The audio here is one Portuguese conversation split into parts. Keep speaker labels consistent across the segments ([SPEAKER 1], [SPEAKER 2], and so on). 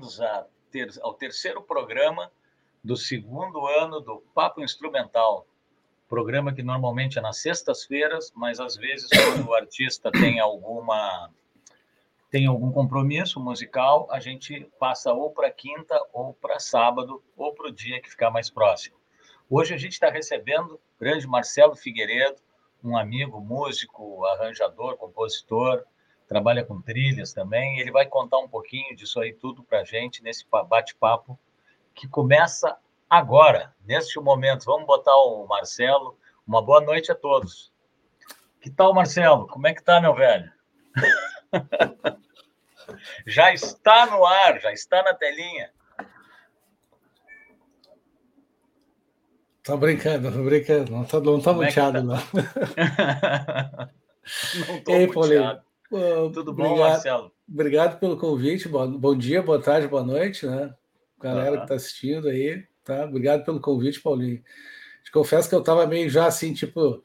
[SPEAKER 1] bem-vindos ter, ao terceiro programa do segundo ano do Papo Instrumental. Programa que normalmente é nas sextas-feiras, mas às vezes quando o artista tem alguma tem algum compromisso musical, a gente passa ou para quinta ou para sábado ou para o dia que ficar mais próximo. Hoje a gente está recebendo o grande Marcelo Figueiredo, um amigo músico, arranjador, compositor, trabalha com trilhas também. Ele vai contar um pouquinho disso aí tudo para a gente nesse bate-papo que começa agora, neste momento. Vamos botar o Marcelo. Uma boa noite a todos. Que tal, Marcelo? Como é que tá, meu velho? já está no ar, já está na telinha.
[SPEAKER 2] Tá brincando, tô brincando. Não tá, não tá muteado, é tá?
[SPEAKER 1] não. não tô Ei, muteado.
[SPEAKER 2] Tudo bom, obrigado, Marcelo? Obrigado pelo convite. Bom, bom dia, boa tarde, boa noite, né? Galera uhum. que está assistindo aí, tá? Obrigado pelo convite, Paulinho. Te confesso que eu estava meio já assim, tipo,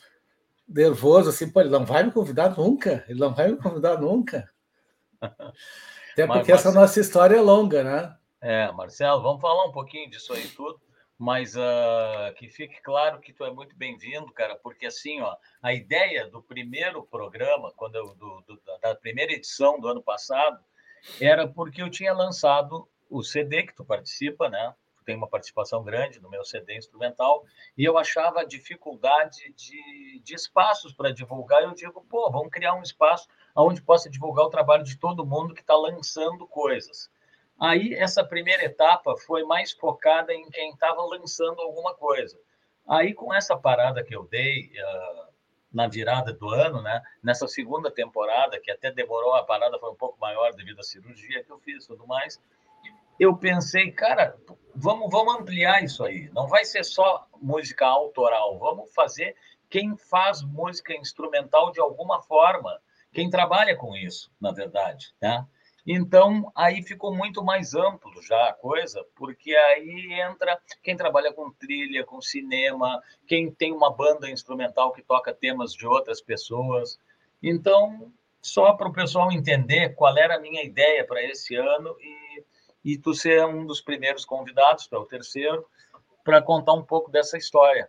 [SPEAKER 2] nervoso, assim, pô, ele não vai me convidar nunca, ele não vai me convidar nunca. Até porque Mas, essa nossa história é longa, né?
[SPEAKER 1] É, Marcelo, vamos falar um pouquinho disso aí tudo mas uh, que fique claro que tu é muito bem-vindo, cara, porque assim, ó, a ideia do primeiro programa, quando eu, do, do, da primeira edição do ano passado, era porque eu tinha lançado o CD que tu participa, né? Tu tem uma participação grande no meu CD instrumental, e eu achava dificuldade de, de espaços para divulgar. Eu digo, pô, vamos criar um espaço onde possa divulgar o trabalho de todo mundo que está lançando coisas. Aí, essa primeira etapa foi mais focada em quem estava lançando alguma coisa. Aí, com essa parada que eu dei uh, na virada do ano, né, nessa segunda temporada, que até demorou, a parada foi um pouco maior devido à cirurgia que eu fiz tudo mais, eu pensei, cara, vamos, vamos ampliar isso aí. Não vai ser só música autoral, vamos fazer quem faz música instrumental de alguma forma, quem trabalha com isso, na verdade, né? Então, aí ficou muito mais amplo já a coisa, porque aí entra quem trabalha com trilha, com cinema, quem tem uma banda instrumental que toca temas de outras pessoas. Então, só para o pessoal entender qual era a minha ideia para esse ano e, e tu ser um dos primeiros convidados, para o terceiro, para contar um pouco dessa história.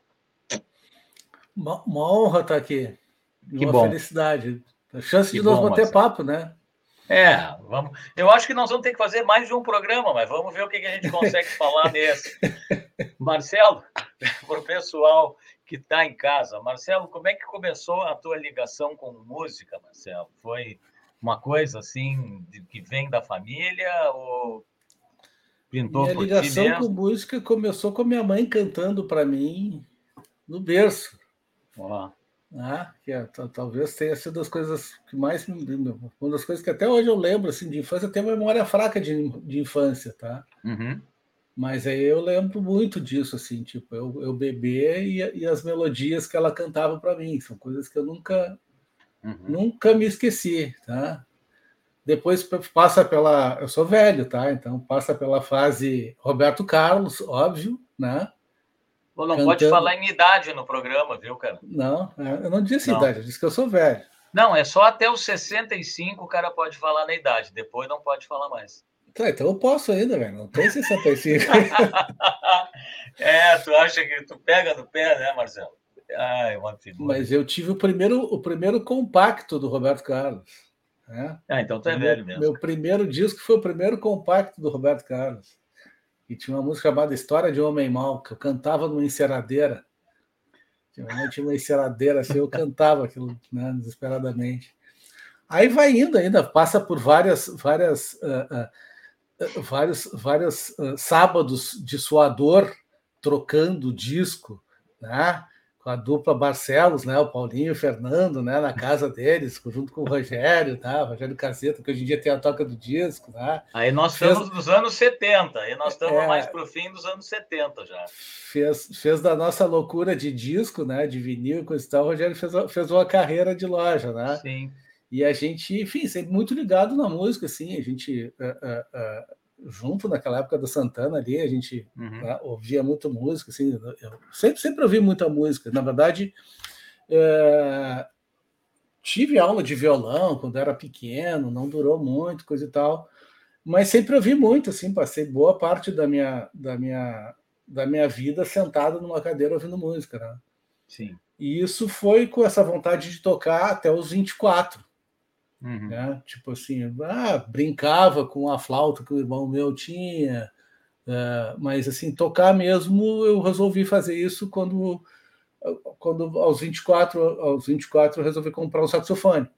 [SPEAKER 2] Uma, uma honra estar aqui.
[SPEAKER 1] Que uma bom.
[SPEAKER 2] felicidade. A chance que de nós bater papo, né?
[SPEAKER 1] É, vamos. Eu acho que nós vamos ter que fazer mais de um programa, mas vamos ver o que, a gente consegue falar nesse. Marcelo, para o pessoal que está em casa, Marcelo, como é que começou a tua ligação com música, Marcelo? Foi uma coisa assim de, que vem da família ou
[SPEAKER 2] pintou minha por ligação com música começou com minha mãe cantando para mim no berço. Oh né? que é, talvez tenha sido das coisas que mais uma das coisas que até hoje eu lembro assim de infância eu tenho memória fraca de, de infância tá
[SPEAKER 1] uhum.
[SPEAKER 2] mas aí eu lembro muito disso assim tipo eu, eu beber e, e as melodias que ela cantava para mim são coisas que eu nunca uhum. nunca me esqueci tá depois passa pela eu sou velho tá então passa pela fase Roberto Carlos óbvio né
[SPEAKER 1] não cantando. pode falar em idade no programa, viu, cara?
[SPEAKER 2] Não, eu não disse não. idade, eu disse que eu sou velho.
[SPEAKER 1] Não, é só até os 65 o cara pode falar na idade, depois não pode falar mais.
[SPEAKER 2] Tá, então eu posso ainda, velho. Não tem 65.
[SPEAKER 1] é, tu acha que tu pega no pé, né, Marcelo?
[SPEAKER 2] Ai, uma figura. Mas eu tive o primeiro, o primeiro compacto do Roberto Carlos. Né?
[SPEAKER 1] Ah, então tu é velho mesmo.
[SPEAKER 2] Meu primeiro disco foi o primeiro compacto do Roberto Carlos e tinha uma música chamada História de Homem Mal, que eu cantava numa enceradeira. Tinha uma enceradeira assim, eu cantava aquilo né, desesperadamente. Aí vai indo ainda, passa por várias, várias, uh, uh, vários, vários sábados de suador trocando disco, né? Com a dupla Barcelos, né? O Paulinho e o Fernando, né? Na casa deles, junto com o Rogério, tá? O Rogério Caseta, que hoje em dia tem a toca do disco, né?
[SPEAKER 1] Aí nós fez... estamos nos anos 70, aí nós estamos é... mais para o fim dos anos 70 já.
[SPEAKER 2] Fez, fez da nossa loucura de disco, né? De vinil e tal, o Rogério fez, fez uma carreira de loja, né?
[SPEAKER 1] Sim.
[SPEAKER 2] E a gente, enfim, sempre muito ligado na música, assim, a gente. Uh, uh, uh, junto naquela época do Santana ali, a gente uhum. né, ouvia muito música, assim, eu sempre, sempre ouvi muita música. Na verdade, é, tive aula de violão quando era pequeno, não durou muito, coisa e tal, mas sempre ouvi muito, assim, passei boa parte da minha, da minha, da minha vida sentado numa cadeira ouvindo música, né?
[SPEAKER 1] Sim.
[SPEAKER 2] E isso foi com essa vontade de tocar até os 24. Uhum. Né? Tipo assim, ah, brincava com a flauta que o irmão meu tinha, uh, mas assim, tocar mesmo, eu resolvi fazer isso quando quando aos 24, aos 24 eu resolvi comprar um saxofone.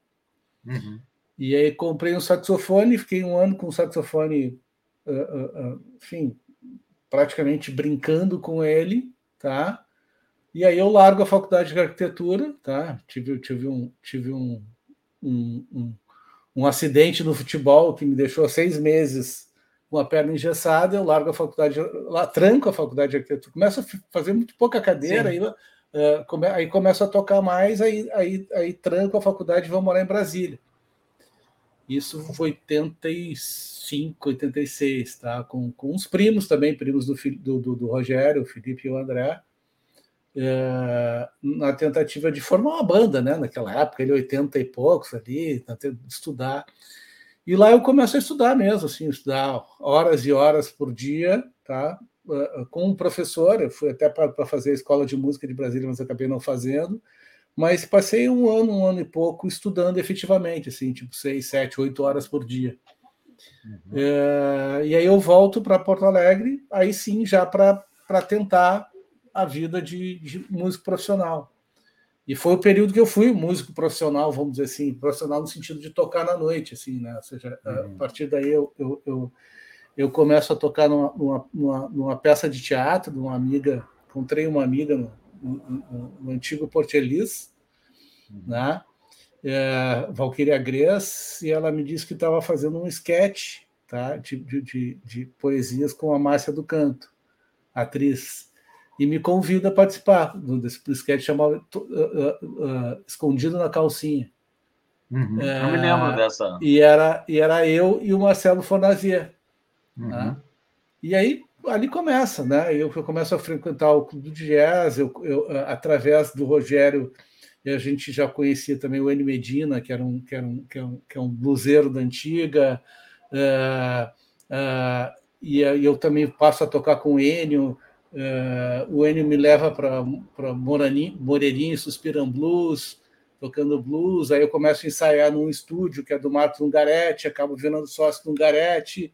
[SPEAKER 2] Uhum. E aí comprei um saxofone, fiquei um ano com o saxofone, uh, uh, enfim, praticamente brincando com ele, tá? E aí eu largo a faculdade de arquitetura, tá? Tive, tive um, tive um, um, um, um acidente no futebol que me deixou seis meses com a perna engessada, eu largo a faculdade, lá tranco a faculdade de arquitetura, começo a fazer muito pouca cadeira, aí Uh, come, aí começo a tocar mais, aí, aí, aí tranco a faculdade e vou morar em Brasília. Isso foi 85, 86, tá? Com, com uns primos também, primos do, do, do, do Rogério, o Felipe e o André, uh, na tentativa de formar uma banda, né? Naquela época, ele 80 e poucos ali, tentando estudar. E lá eu começo a estudar mesmo, assim, estudar horas e horas por dia, tá? com um professor, eu fui até para fazer a escola de música de Brasília, mas acabei não fazendo. Mas passei um ano, um ano e pouco estudando efetivamente, assim, tipo seis, sete, oito horas por dia. Uhum. É, e aí eu volto para Porto Alegre, aí sim já para tentar a vida de, de, músico profissional. E foi o período que eu fui músico profissional, vamos dizer assim, profissional no sentido de tocar na noite, assim, né? Ou seja, uhum. a partir daí eu, eu, eu eu começo a tocar numa, numa, numa, peça de teatro de uma amiga, encontrei uma amiga no, no, no antigo Portelis, uhum. né? É, Valquíria Gres, e ela me disse que estava fazendo um sketch tá? de, de, de, poesias com a Márcia do Canto, atriz, e me convida a participar do, desse sketch chamado uh, uh, uh, Escondido na Calcinha.
[SPEAKER 1] Uhum. É, eu me lembro dessa.
[SPEAKER 2] E era, e era eu e o Marcelo Fonazier. Uhum. Né? E aí ali começa, né? Eu, eu começo a frequentar o clube de jazz, eu, eu, através do Rogério, a gente já conhecia também o N Medina, que era um, que era um, que é um, que é um bluseiro da antiga, uh, uh, e, eu também passo a tocar com o Enio. Uh, o Enio me leva para Moreirinho, Suspiram Blues, tocando blues. Aí eu começo a ensaiar num estúdio que é do Marcos Ungaretti, acabo virando sócio do Ungaretti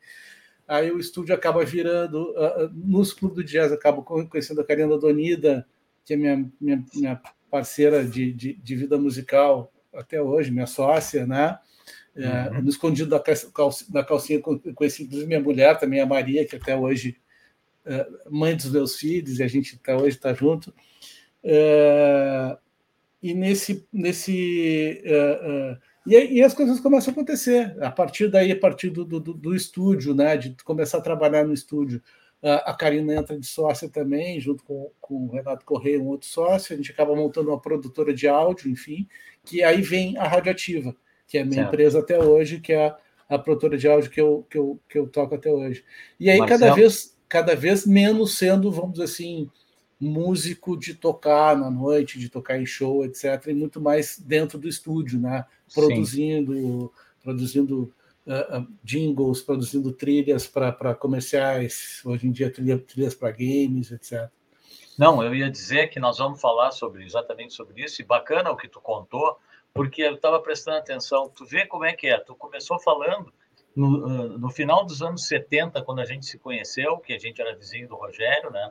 [SPEAKER 2] aí o estúdio acaba virando, uh, nos clubes do jazz, acabo conhecendo a Karina Donida, que é minha, minha, minha parceira de, de, de, vida musical até hoje, minha sócia, né? É, uhum. No escondido da, calcinha, da calcinha conheci inclusive minha mulher também, a Maria, que até hoje é mãe dos meus filhos, e a gente até hoje está junto. É, e nesse, nesse uh, e, e, as coisas começam a acontecer. A partir daí, a partir do, do, do estúdio, né, de começar a trabalhar no estúdio, a Karina entra de sócia também, junto com, com o Renato Correia, um outro sócio. A gente acaba montando uma produtora de áudio, enfim, que aí vem a Radioativa, que é a minha certo. empresa até hoje, que é a, a produtora de áudio que eu, que, eu, que eu toco até hoje. E aí, cada vez, cada vez menos sendo, vamos dizer assim, músico de tocar na noite, de tocar em show, etc., e muito mais dentro do estúdio, né? Produzindo, Sim. produzindo uh, uh, jingles, produzindo trilhas para comerciais, hoje em dia trilha, trilhas para games, etc.
[SPEAKER 1] Não, eu ia dizer que nós vamos falar sobre exatamente sobre isso, e bacana o que tu contou, porque eu estava prestando atenção. Tu vê como é que é, tu começou falando no, no final dos anos 70, quando a gente se conheceu, que a gente era vizinho do Rogério, né?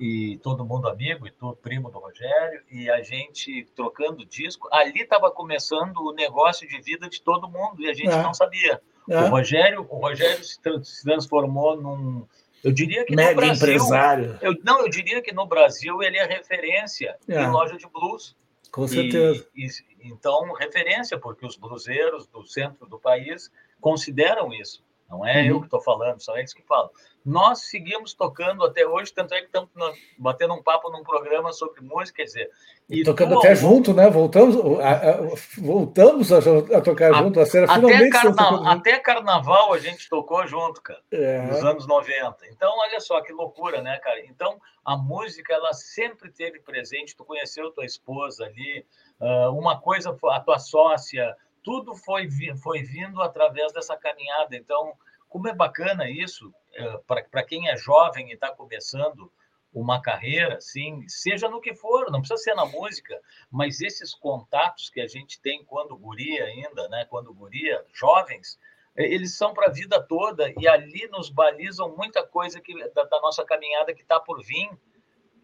[SPEAKER 1] e todo mundo amigo, e tu primo do Rogério, e a gente trocando disco. Ali estava começando o negócio de vida de todo mundo, e a gente é. não sabia. É. O Rogério, o Rogério se, se, transformou num. Eu diria que
[SPEAKER 2] Mega
[SPEAKER 1] no Brasil.
[SPEAKER 2] empresário.
[SPEAKER 1] Eu, não, eu diria que no Brasil ele é referência é. em loja de blues.
[SPEAKER 2] Com certeza.
[SPEAKER 1] E, e, então, referência, porque os bluseiros do centro do país consideram isso. Não é uhum. eu que estou falando, são eles que falam. Nós seguimos tocando até hoje, tanto é que estamos batendo um papo num programa sobre música, quer dizer.
[SPEAKER 2] E tocando até junto, né? Voltamos a, a, voltamos a, a tocar a, junto. A
[SPEAKER 1] cena até, carna, até carnaval a gente tocou junto, cara, é. nos anos 90. Então, olha só que loucura, né, cara? Então, a música, ela sempre teve presente. Tu conheceu tua esposa ali, uh, uma coisa, a tua sócia tudo foi, foi vindo através dessa caminhada. Então, como é bacana isso, é, para quem é jovem e está começando uma carreira, assim, seja no que for, não precisa ser na música, mas esses contatos que a gente tem quando guria ainda, né, quando guria, jovens, é, eles são para a vida toda e ali nos balizam muita coisa que, da, da nossa caminhada que está por vir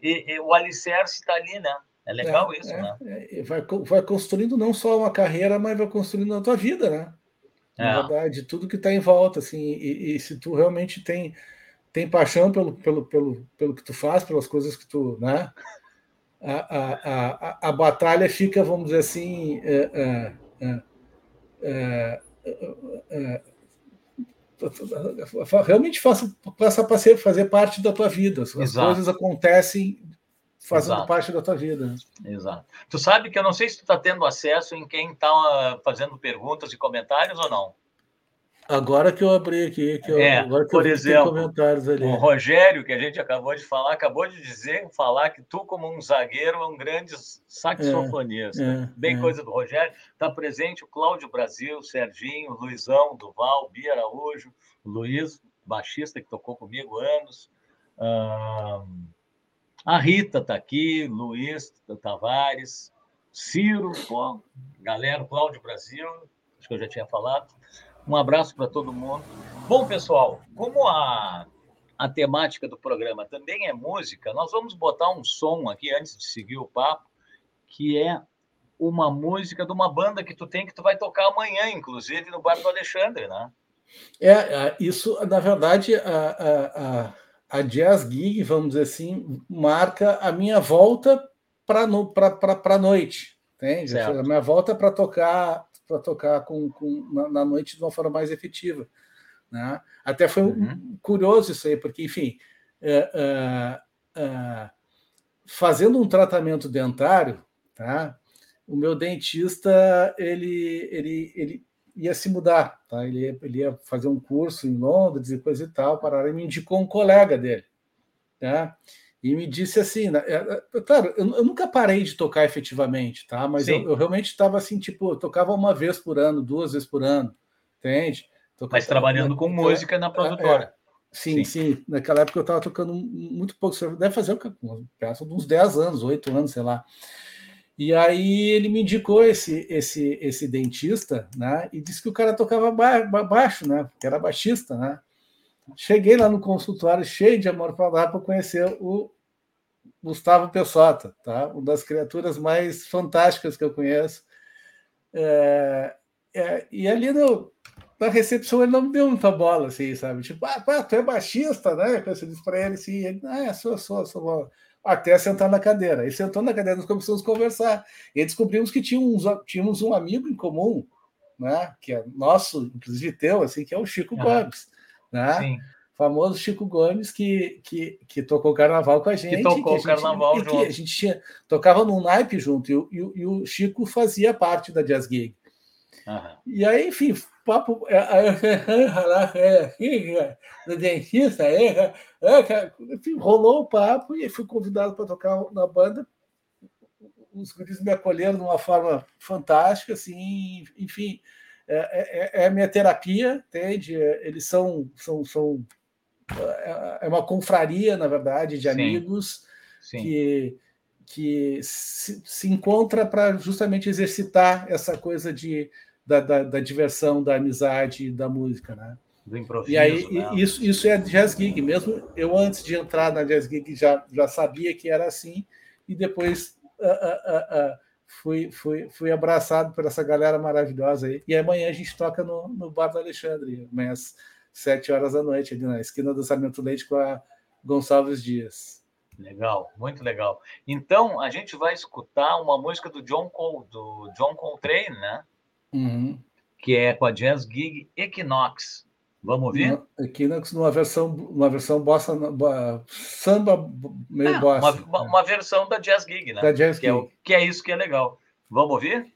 [SPEAKER 1] e, e o alicerce está ali, né? É legal é, isso, é, né? É,
[SPEAKER 2] vai, vai construindo não só uma carreira, mas vai construindo a tua vida, né? Na é. verdade, tudo que está em volta, assim, e, e, se tu realmente tem, tem paixão pelo, pelo, pelo, pelo que tu faz, pelas coisas que tu, né? A, a, a, a batalha fica, vamos dizer assim, é, é, realmente faça, passa a fazer parte da tua vida. As Exato. coisas acontecem fazendo Exato. parte da tua vida.
[SPEAKER 1] Exato. Tu sabe que eu não sei se tu está tendo acesso em quem está fazendo perguntas e comentários ou não.
[SPEAKER 2] Agora que eu abri aqui, que eu,
[SPEAKER 1] é,
[SPEAKER 2] agora que
[SPEAKER 1] por eu exemplo, comentários ali. o Rogério, que a gente acabou de falar, acabou de dizer, falar que tu, como um zagueiro, é um grande saxofonista. É, é, Bem é. coisa do Rogério. Está presente o Cláudio Brasil, Serginho, Luizão, Duval, Bia Araújo, Luiz, baixista que tocou comigo anos. Um, a Rita está aqui, Luiz Tavares, Ciro, galera, Cláudio Brasil, acho que eu já tinha falado. Um abraço para todo mundo. Bom, pessoal, como a, a temática do programa também é música, nós vamos botar um som aqui antes de seguir o papo, que é uma música de uma banda que tu tem que tu vai tocar amanhã, inclusive, no Bar do Alexandre, né?
[SPEAKER 2] É, é isso, na verdade, a, a, a a Jazz Gig, vamos dizer assim, marca a minha volta para no, a noite, entende? Certo. A minha volta para tocar para tocar com, com na, na, noite de uma forma mais efetiva. Né? Até foi uhum. curioso isso aí, porque, enfim, é, é, é, fazendo um tratamento dentário, tá? o meu dentista ele, ele, ele ia se mudar, tá? Ele ia, ele ia fazer um curso em Londres e coisa e tal, para me indicou um colega dele, tá? E me disse assim, né, é, é, claro, eu, eu, nunca parei de tocar efetivamente, tá? Mas eu, eu, realmente estava assim, tipo, eu tocava uma vez por ano, duas vezes por ano, entende?
[SPEAKER 1] Tocava, Mas trabalhando com música na produtora. É,
[SPEAKER 2] sim, sim, sim, Naquela época eu estava tocando muito pouco, deve fazer uns 10 anos, 8 anos, sei lá. E aí ele me indicou esse esse esse dentista, né? E disse que o cara tocava ba baixo, né? Que era baixista, né? Cheguei lá no consultório cheio de amor para dar para conhecer o Gustavo Pessota, tá? Uma das criaturas mais fantásticas que eu conheço. É, é, e ali no, na recepção ele não me deu muita bola, assim, sabe? Tipo, ah, tu é baixista, né? Eu disse para ele assim, ele, ah, sou, sou, sou até sentar na cadeira. E sentando na cadeira, nós começamos a conversar. E descobrimos que tínhamos, tínhamos um amigo em comum, né? que é nosso, inclusive teu, assim, que é o Chico ah, Gomes. Né? Sim. famoso Chico Gomes, que, que, que tocou carnaval com a gente.
[SPEAKER 1] Que tocou
[SPEAKER 2] que
[SPEAKER 1] a gente, carnaval
[SPEAKER 2] junto. a gente tinha, tocava num naipe junto, e, e, e, o Chico fazia parte da Jazz Gig. Uhum. E aí, enfim, papo é, é, do dentista, enfim, rolou o papo e fui convidado para tocar na banda. Os guris me acolheram de uma forma fantástica, assim, enfim, é, é, é a minha terapia, entende? Eles são, são, são é uma confraria, na verdade, de amigos Sim. Sim. que que se, se encontra para justamente exercitar essa coisa de da, da, da, diversão, da amizade, da música, né?
[SPEAKER 1] Do improviso.
[SPEAKER 2] E aí né? isso, isso é jazz gig. Mesmo eu antes de entrar na jazz gig já, já sabia que era assim e depois uh, uh, uh, fui, fui, fui abraçado por essa galera maravilhosa aí. E amanhã a gente toca no, no Bar do Alexandre, amanhã às sete horas da noite, ali na esquina do Sarmento Leite com a Gonçalves Dias.
[SPEAKER 1] Legal, muito legal. Então a gente vai escutar uma música do John Col do John Coltrane, né?
[SPEAKER 2] Uhum.
[SPEAKER 1] que é com a Jazz Gig Equinox. Vamos ouvir?
[SPEAKER 2] Equinox numa versão, uma versão bossa, samba meio é, bossa.
[SPEAKER 1] Uma, uma, versão da Jazz Gig, né?
[SPEAKER 2] Da Jazz
[SPEAKER 1] que
[SPEAKER 2] Gig.
[SPEAKER 1] É, que é isso que é legal. Vamos ouvir?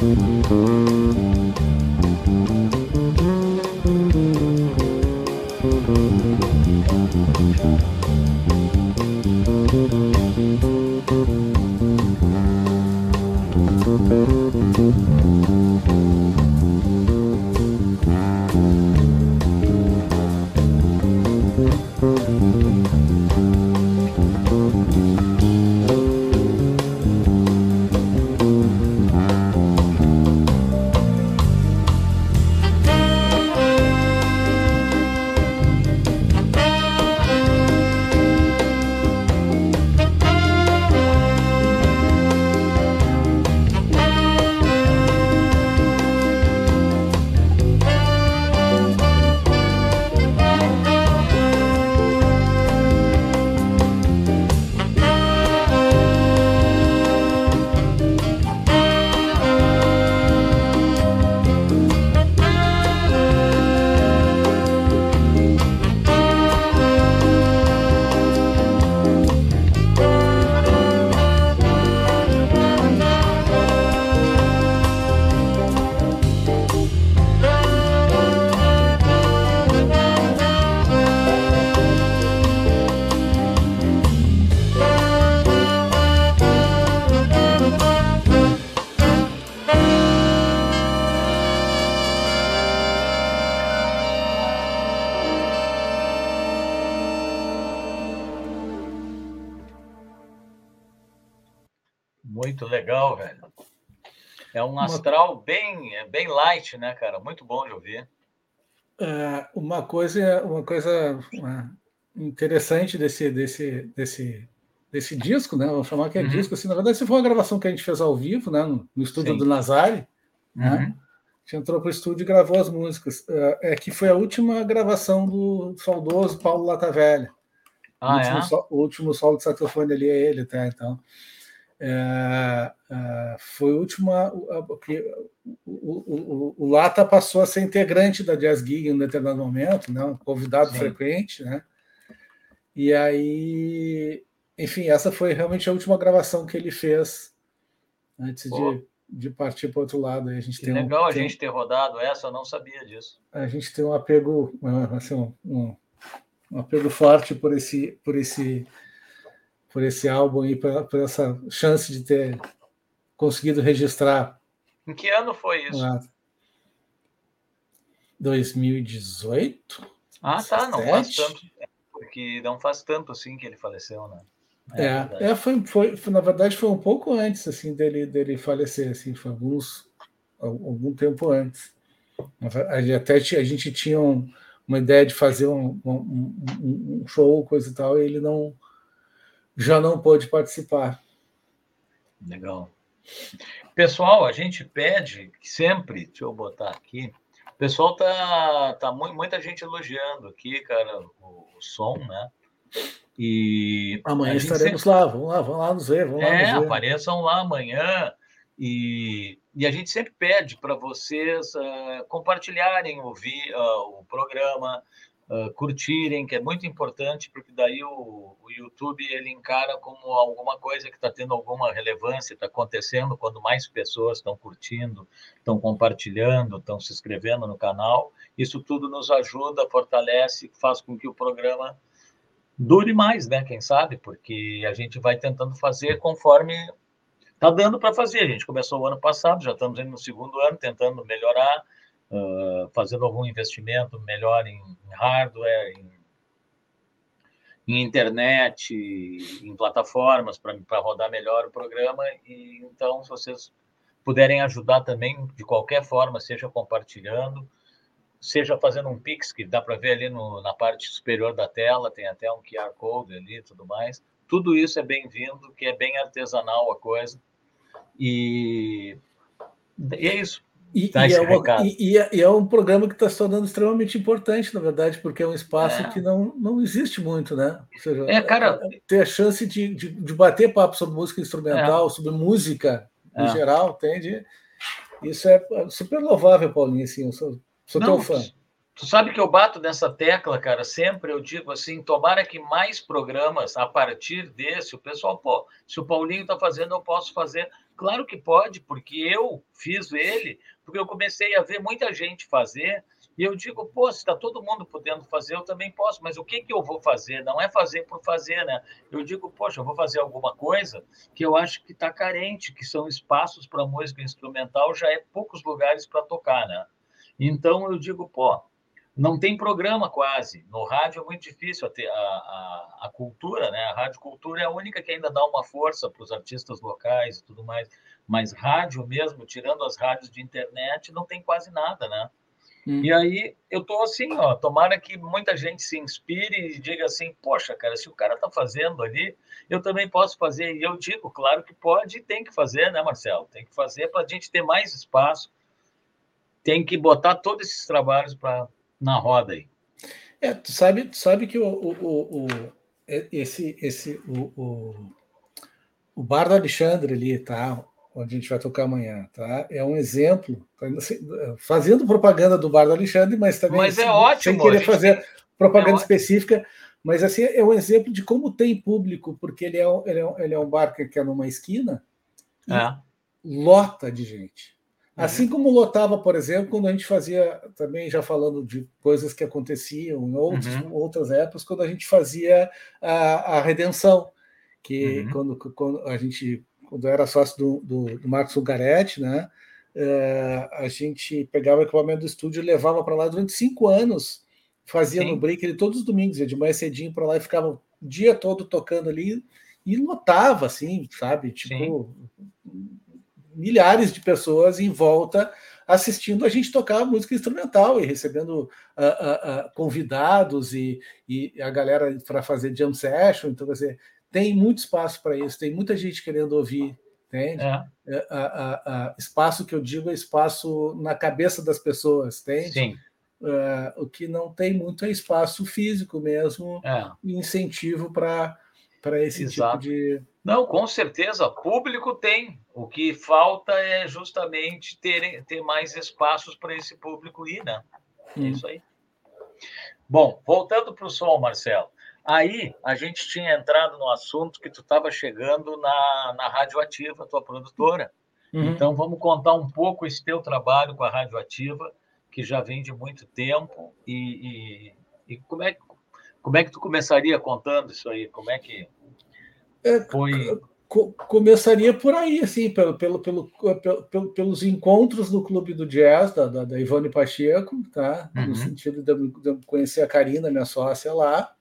[SPEAKER 1] Música astral bem, bem light, né, cara? Muito bom de ouvir.
[SPEAKER 2] É, uma coisa, uma coisa interessante desse, desse, desse, desse disco, né? Vou chamar que é uhum. disco. Assim, na verdade, se foi uma gravação que a gente fez ao vivo, né? No, no estúdio Sim. do Nazari, né? Uhum. A gente entrou para o estúdio e gravou as músicas. É, é, que foi a última gravação do saudoso Paulo Lata Velha. Ah, o, último, é? so, o último solo de saxofone ali é ele, tá? Então. É, é, foi a última. Porque o, o, o, Lata passou a ser integrante da Jazz Gig em um determinado momento, né, um convidado Sim. frequente, né? E aí, enfim, essa foi realmente a última gravação que ele fez antes de, de partir para o outro lado. A gente
[SPEAKER 1] que
[SPEAKER 2] tem
[SPEAKER 1] legal
[SPEAKER 2] um,
[SPEAKER 1] a gente ter rodado essa, eu não sabia disso.
[SPEAKER 2] A gente tem um apego, assim, um, um, um apego forte por esse, por esse por esse álbum e por, por, essa chance de ter conseguido registrar.
[SPEAKER 1] Em que ano foi isso?
[SPEAKER 2] 2018.
[SPEAKER 1] Ah, tá, não faz tanto, porque não faz tanto assim que ele faleceu, né?
[SPEAKER 2] É, é, é foi, foi, foi, na verdade foi um pouco antes assim dele dele falecer, assim, foi alguns algum tempo antes. Até a gente tinha um, uma ideia de fazer um, um, um show, coisa e tal, e ele não já não pôde participar.
[SPEAKER 1] Legal. Pessoal, a gente pede sempre, deixa eu botar aqui, pessoal tá, tá muita gente elogiando aqui, cara, o, o som, né? E
[SPEAKER 2] amanhã estaremos sempre... lá, vamos lá, vamos lá nos ver, vamos
[SPEAKER 1] é,
[SPEAKER 2] lá
[SPEAKER 1] ver. apareçam lá amanhã e, e a gente sempre pede para vocês uh, compartilharem, ouvir uh, o programa, uh, curtirem, que é muito importante, porque daí o, o YouTube ele encara como alguma coisa que está tendo alguma relevância, está acontecendo quando mais pessoas estão curtindo, estão compartilhando, estão se inscrevendo no canal. Isso tudo nos ajuda, fortalece, faz com que o programa dure mais, né? Quem sabe? Porque a gente vai tentando fazer conforme está dando para fazer. A gente começou o ano passado, já estamos no segundo ano, tentando melhorar uh, fazendo algum investimento melhor em, hardware, em, em, internet, em plataformas para rodar melhor o programa. E então, se vocês puderem ajudar também de qualquer forma, seja compartilhando, seja fazendo um Pix, que dá para ver ali no, na parte superior da tela, tem até um QR Code ali e tudo mais. Tudo isso é bem-vindo, que é bem artesanal a coisa. E é isso.
[SPEAKER 2] E, tá e, é uma, e, é, e, é um programa que está se tornando extremamente importante, na verdade, porque é um espaço é. que não, não existe muito, né?
[SPEAKER 1] Ou seja, é, cara...
[SPEAKER 2] É, ter a chance de, de, de, bater papo sobre música instrumental, é. sobre música em é. geral, entende? Isso é super louvável, Paulinho, assim, eu sou, sou não, teu fã.
[SPEAKER 1] Tu sabe que eu bato nessa tecla, cara, sempre eu digo assim, tomara que mais programas, a partir desse, o pessoal, pô, se o Paulinho está fazendo, eu posso fazer. Claro que pode, porque eu fiz ele, porque eu comecei a ver muita gente fazer, e eu digo, pô, se está todo mundo podendo fazer, eu também posso, mas o que, que eu vou fazer? Não é fazer por fazer, né? Eu digo, poxa, eu vou fazer alguma coisa que eu acho que está carente, que são espaços para música instrumental, já é poucos lugares para tocar, né? Então eu digo, pô, não tem programa quase. No rádio é muito difícil a, a, a, cultura, né? A rádio cultura é a única que ainda dá uma força para os artistas locais e tudo mais. Mas rádio mesmo, tirando as rádios de internet, não tem quase nada, né? Hum. E aí eu tô assim, ó, tomara que muita gente se inspire e diga assim, poxa, cara, se o cara tá fazendo ali, eu também posso fazer. E eu digo, claro que pode e tem que fazer, né, Marcelo? Tem que fazer para a gente ter mais espaço. Tem que botar todos esses trabalhos para na roda aí.
[SPEAKER 2] É, tu sabe, tu sabe que o, o, o, esse, esse o, o, o Bar do Alexandre ali, tá? Onde a gente vai tocar amanhã, tá? É um exemplo, tá fazendo propaganda do Bar do Alexandre, mas também
[SPEAKER 1] mas é sem, ótimo,
[SPEAKER 2] sem querer fazer propaganda é específica, mas assim é um exemplo de como tem público, porque ele é, ele é, ele é um bar que é numa esquina
[SPEAKER 1] é.
[SPEAKER 2] lota de gente. Assim uhum. como lotava, por exemplo, quando a gente fazia, também já falando de coisas que aconteciam em outros, uhum. outras épocas, quando a gente fazia a, a redenção, que uhum. quando, quando a gente, quando era sócio do, do, do Marcos Ugaretti, né, uh, a gente pegava o equipamento do estúdio e levava para lá durante cinco anos, fazia Sim. no break ele todos os domingos, ia de manhã cedinho para lá e ficava o dia todo tocando ali, e lotava, assim, sabe? Tipo, Sim. Milhares de pessoas em volta assistindo a gente tocar música instrumental e recebendo uh, uh, uh, convidados e, e, a galera para fazer jam session. Então, quer dizer, tem muito espaço para isso, tem muita gente querendo ouvir, entende? É. É, espaço que eu digo é espaço na cabeça das pessoas, entende? Sim. o que não tem muito é espaço físico mesmo, é. incentivo para esse tipo Exato. tipo de
[SPEAKER 1] não, com certeza, público tem. O que falta é justamente ter, ter mais espaços para esse público ir, né? É hum. isso aí. Bom, voltando para o som, Marcelo. Aí a gente tinha entrado no assunto que tu estava chegando na, na Radioativa, tua produtora. Uhum. Então vamos contar um pouco esse teu trabalho com a Radioativa, que já vem de muito tempo. E, e, e como, é, como é que tu começaria contando isso aí? Como é que
[SPEAKER 2] é, Foi... começaria por aí, assim, pelo, pelo, pelo, pelo, pelos encontros no Clube do Jazz, da, da, da Ivone Pacheco, tá? Uhum. no sentido de eu conhecer a Karina, minha sócia lá.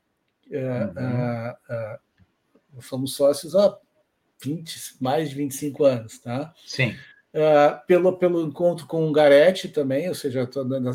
[SPEAKER 2] É, uhum. É, somos sócios há 20, mais de 25 anos. Tá?
[SPEAKER 1] Sim.
[SPEAKER 2] Uh, pelo, pelo encontro com o Garete também, ou seja,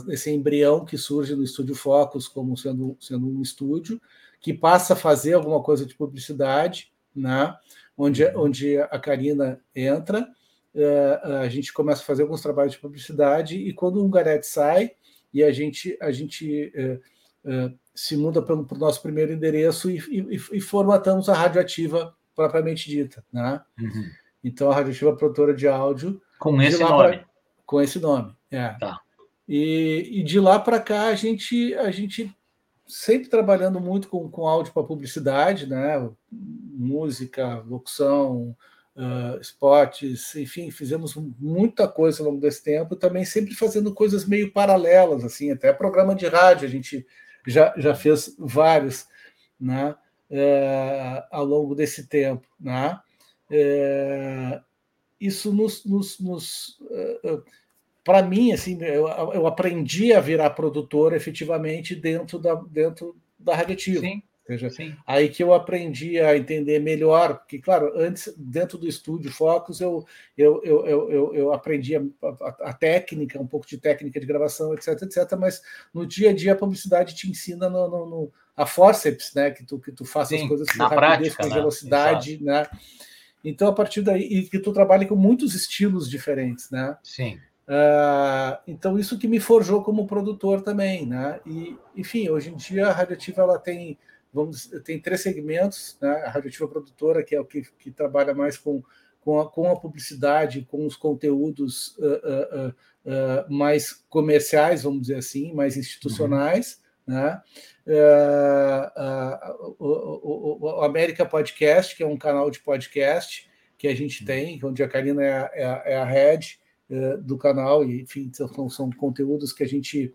[SPEAKER 2] esse embrião que surge no Estúdio Focus como sendo, sendo um estúdio, que passa a fazer alguma coisa de publicidade, né? onde, uhum. onde a Karina entra, uh, a gente começa a fazer alguns trabalhos de publicidade, e quando o Garete sai, e a gente, a gente uh, uh, se muda para o nosso primeiro endereço e, e, e, formatamos a radioativa propriamente dita. Né? Uhum. Então, a radioativa produtora de áudio.
[SPEAKER 1] Com esse nome. Pra,
[SPEAKER 2] com esse nome, é. Tá. E, e de lá para cá a gente, a gente sempre trabalhando muito com, com áudio para publicidade, né? música, locução, uh, spots, enfim, fizemos muita coisa ao longo desse tempo, também sempre fazendo coisas meio paralelas, assim, até programa de rádio a gente já, já fez vários né? Uh, ao longo desse tempo. Né? Uh, isso nos, nos, nos para mim, assim, eu, eu, aprendi a virar produtor efetivamente dentro da, dentro da Radioativa. Sim. Seja, Sim. aí que eu aprendi a entender melhor, porque, claro, antes, dentro do estúdio Focus, eu, eu, eu, eu, eu aprendi a, a, a, técnica, um pouco de técnica de gravação, etc, etc, mas no dia a dia a publicidade te ensina no, no, no a forceps, né, que tu, que tu faça Sim, as coisas com rapidez, prática, com né? velocidade, né, então a partir daí, e que tu trabalha com muitos estilos diferentes, né.
[SPEAKER 1] Sim.
[SPEAKER 2] Uh, então isso que me forjou como produtor também, né? E enfim, hoje em dia a Radioativa ela tem, vamos, tem três segmentos, né? A Radioativa produtora que é o que, que trabalha mais com com a, com a publicidade, com os conteúdos uh, uh, mais comerciais, vamos dizer assim, mais institucionais, uhum. né? o, América Podcast, que é um canal de podcast que a gente uhum. tem, onde a Karina é a, é a, é a head, eh, do canal, e enfim, são, são conteúdos que a gente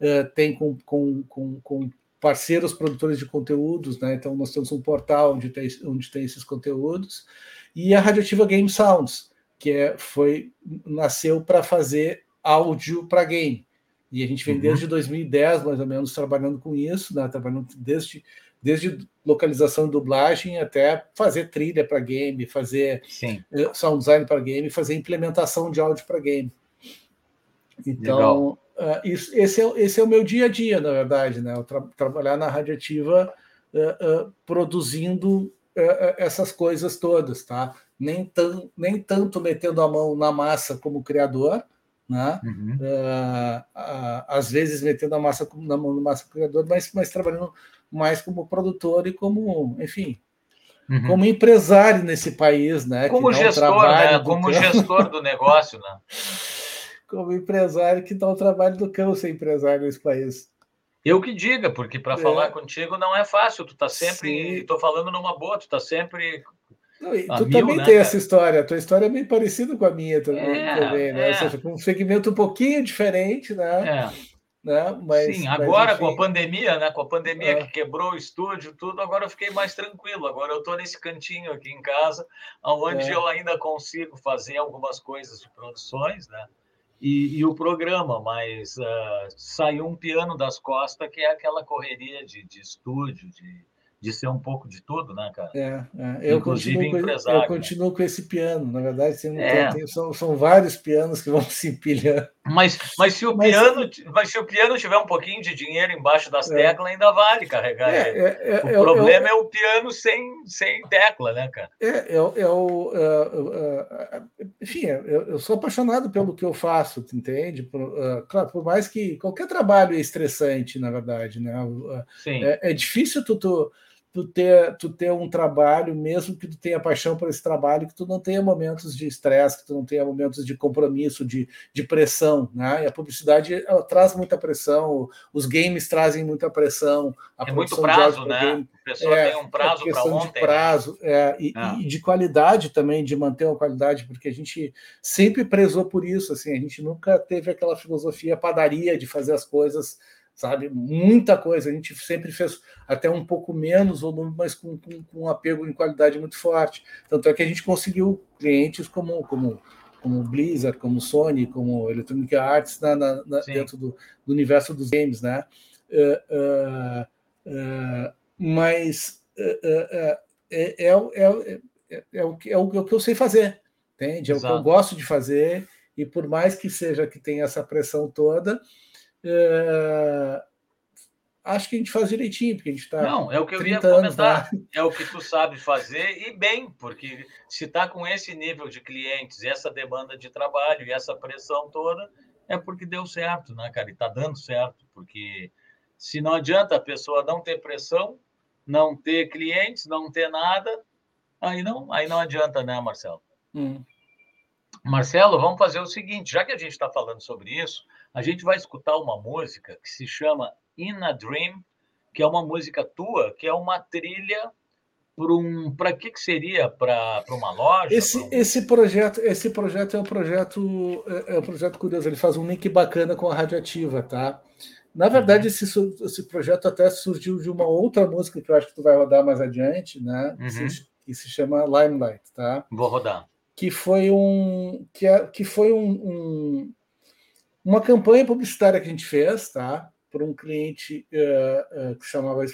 [SPEAKER 2] uh, tem com, com, com, com, parceiros produtores de conteúdos, né? Então nós temos um portal onde tem, onde tem esses conteúdos, e a Radioativa Game Sounds, que é, foi nasceu para fazer áudio para game. E a gente vem uhum. desde 2010, mais ou menos, trabalhando com isso, né? trabalhando desde desde localização e dublagem até fazer trilha para game, fazer Sim. Eh, sound design para game, fazer implementação de áudio para game. Então, uh, isso, esse, é, esse é o meu dia a dia, na verdade, né? Tra trabalhar na radioativa uh, uh, produzindo essas coisas todas, tá? Nem, tão, nem tanto metendo a mão na massa como criador, né? Uhum. às vezes metendo a massa na mão na massa criador, mas, mas trabalhando mais como produtor e como, enfim, uhum. como empresário nesse país, né?
[SPEAKER 1] Como gestor, né? Como campo. gestor do negócio, né?
[SPEAKER 2] como empresário que dá o trabalho do cão ser empresário nesse país.
[SPEAKER 1] Eu que diga, porque para é. falar contigo não é fácil. Tu tá sempre, estou falando numa boa, tu tá sempre
[SPEAKER 2] não, tu mil, também né, tem cara? essa história, a tua história é bem parecida com a minha também, é, também né? É. Ou seja, com um segmento um pouquinho diferente, né? É. Né?
[SPEAKER 1] Mas, Sim, agora mas, com a pandemia, né? Com a pandemia é. que quebrou o estúdio, tudo, agora eu fiquei mais tranquilo. Agora eu estou nesse cantinho aqui em casa, onde é. eu ainda consigo fazer algumas coisas de produções, né? E, e o programa, mas uh, saiu um piano das costas, que é aquela correria de, de estúdio, de, de ser um pouco de tudo, né, cara?
[SPEAKER 2] É, é. Eu, Inclusive continuo empresário. eu continuo com esse piano, na verdade, tem, é. tem, são, são vários pianos que vão se empilhando.
[SPEAKER 1] Mas, mas, se o mas, piano, mas se o piano tiver um pouquinho de dinheiro embaixo das é. teclas, ainda vale carregar. É, é, é o problema é o piano sem, sem tecla, né, cara?
[SPEAKER 2] É, é, o. enfim, eu, eu, sou apaixonado pelo que eu faço, entende? Por, uh, claro, por mais que qualquer trabalho é estressante, na verdade, né? Sim. É, difícil tu, tu tu ter, tu ter um trabalho, mesmo que tu tenha paixão por esse trabalho, que tu não tenha momentos de estresse, que tu não tenha momentos de compromisso, de, de pressão, né? E a publicidade traz muita pressão, os games trazem muita pressão.
[SPEAKER 1] É muito prazo, né? Game, a pessoa é, tem um prazo para ontem.
[SPEAKER 2] De prazo, é, e, ah. e, de qualidade também, de manter uma qualidade, porque a gente sempre prezou por isso, assim, a gente nunca teve aquela filosofia padaria de fazer as coisas sabe? Muita coisa. A gente sempre fez até um pouco menos volume, mas com, com, com, um apego em qualidade muito forte. Tanto é que a gente conseguiu clientes como, como, como Blizzard, como Sony, como Electronic Arts na, na, na dentro do, do, universo dos games, né? Uh, uh, uh, mas é, é, é, é, o que, é o que eu sei fazer, entende? É Exato. o que eu gosto de fazer, e por mais que seja que tenha essa pressão toda, é, acho que a gente faz direitinho, porque a gente está.
[SPEAKER 1] Não, é o que eu ia comentar. É o que tu sabe fazer e bem, porque se está com esse nível de clientes, essa demanda de trabalho e essa pressão toda, é porque deu certo, né, cara? E está dando certo, porque se não adianta a pessoa não ter pressão, não ter clientes, não ter nada, aí não, aí não adianta, né, Marcelo? Hum. Marcelo, vamos fazer o seguinte: já que a gente está falando sobre isso, a gente vai escutar uma música que se chama In a Dream, que é uma música tua, que é uma trilha para um para que que seria? Para uma loja?
[SPEAKER 2] Esse
[SPEAKER 1] um...
[SPEAKER 2] esse projeto esse projeto é um projeto é, é um projeto curioso ele faz um link bacana com a radioativa tá? Na verdade uhum. esse, esse projeto até surgiu de uma outra música que eu acho que tu vai rodar mais adiante né? Uhum. que, se, que, se, chama Limelight tá?
[SPEAKER 1] Vou rodar
[SPEAKER 2] que foi um que, é, que foi um, um uma campanha publicitária que a gente fez, tá? Por um cliente uh, uh, que chamava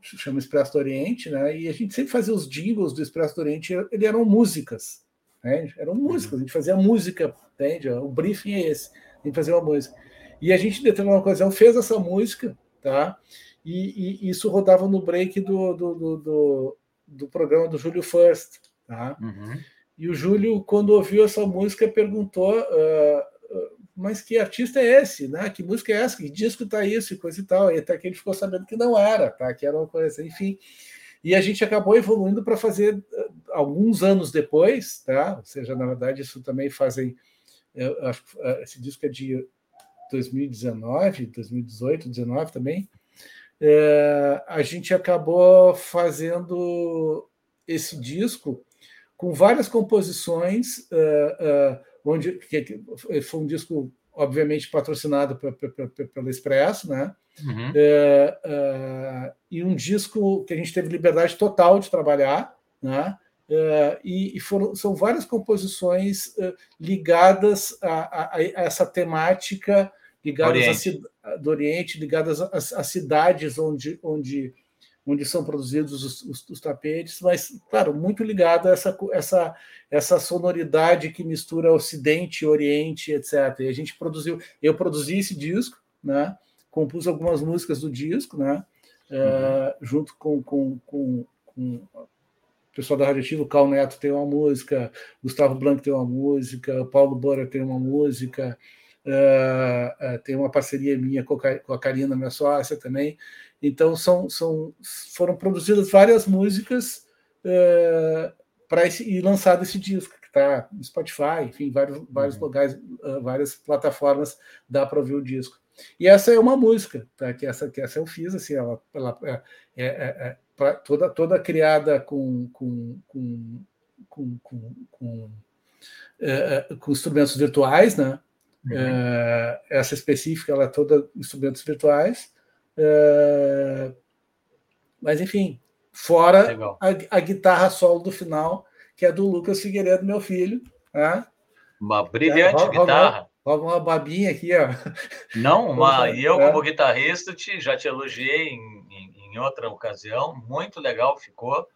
[SPEAKER 2] chama Expresso do Oriente, né? E a gente sempre fazia os jingles do Expresso do Oriente, ele eram músicas, né? Eram uhum. músicas, a gente fazia música, entende? O briefing é esse, a gente fazia uma música. E a gente, em determinada ocasião, fez essa música, tá? E, e isso rodava no break do, do, do, do, do programa do Júlio First, tá? Uhum. E o Júlio, quando ouviu essa música, perguntou. Uh, mas que artista é esse, né? Que música é essa? Que disco tá isso e coisa e tal. E até que ele ficou sabendo que não era, tá? Que era uma coisa, enfim. E a gente acabou evoluindo para fazer eh, alguns anos depois, tá? Ou seja, na verdade, isso também fazem. Eu eh, esse disco é de 2019, 2018, 2019 também. É, a gente acabou fazendo esse disco com várias composições. Uh, uh, onde que, foi um disco obviamente patrocinado pelo Expresso, né? Uhum. É, e um disco que a gente teve liberdade total de trabalhar, né? E, e foram, são várias composições ligadas a, a, a, essa temática, ligadas Oriente. A, do Oriente, ligadas às cidades onde, onde onde são produzidos os, os, os, tapetes, mas, claro, muito ligado a essa, essa, essa sonoridade que mistura Ocidente, Oriente, etc. E a gente produziu, eu produzi esse disco, né? compus algumas músicas do disco, né? Uhum. Uh, junto com, com, com, com o pessoal da Radioativo, o Cal Neto tem uma música, Gustavo Blanco tem uma música, Paulo Bora tem uma música, uh, uh, tem uma parceria minha com a, com a Karina, minha sócia também, então são, são, foram produzidas várias músicas uh, para e lançado esse disco que está no Spotify, enfim, vários, vários uhum. lugares, uh, várias plataformas dá para ouvir o disco. E essa é uma música, tá? Que essa que essa eu fiz assim, ela, ela é, é, é, é toda toda criada com com, com, com, com, com, é, é, com instrumentos virtuais, né? Uhum. essa específica ela é toda instrumentos virtuais é... Mas, enfim, fora a, a, guitarra solo do final, que é do Lucas Figueiredo, meu filho. Né?
[SPEAKER 1] Uma brilhante é, guitarra.
[SPEAKER 2] Uma babinha aqui, ó.
[SPEAKER 1] Não, uma, e eu, como é. guitarrista, te, já te elogiei em, em, em outra ocasião, muito legal ficou.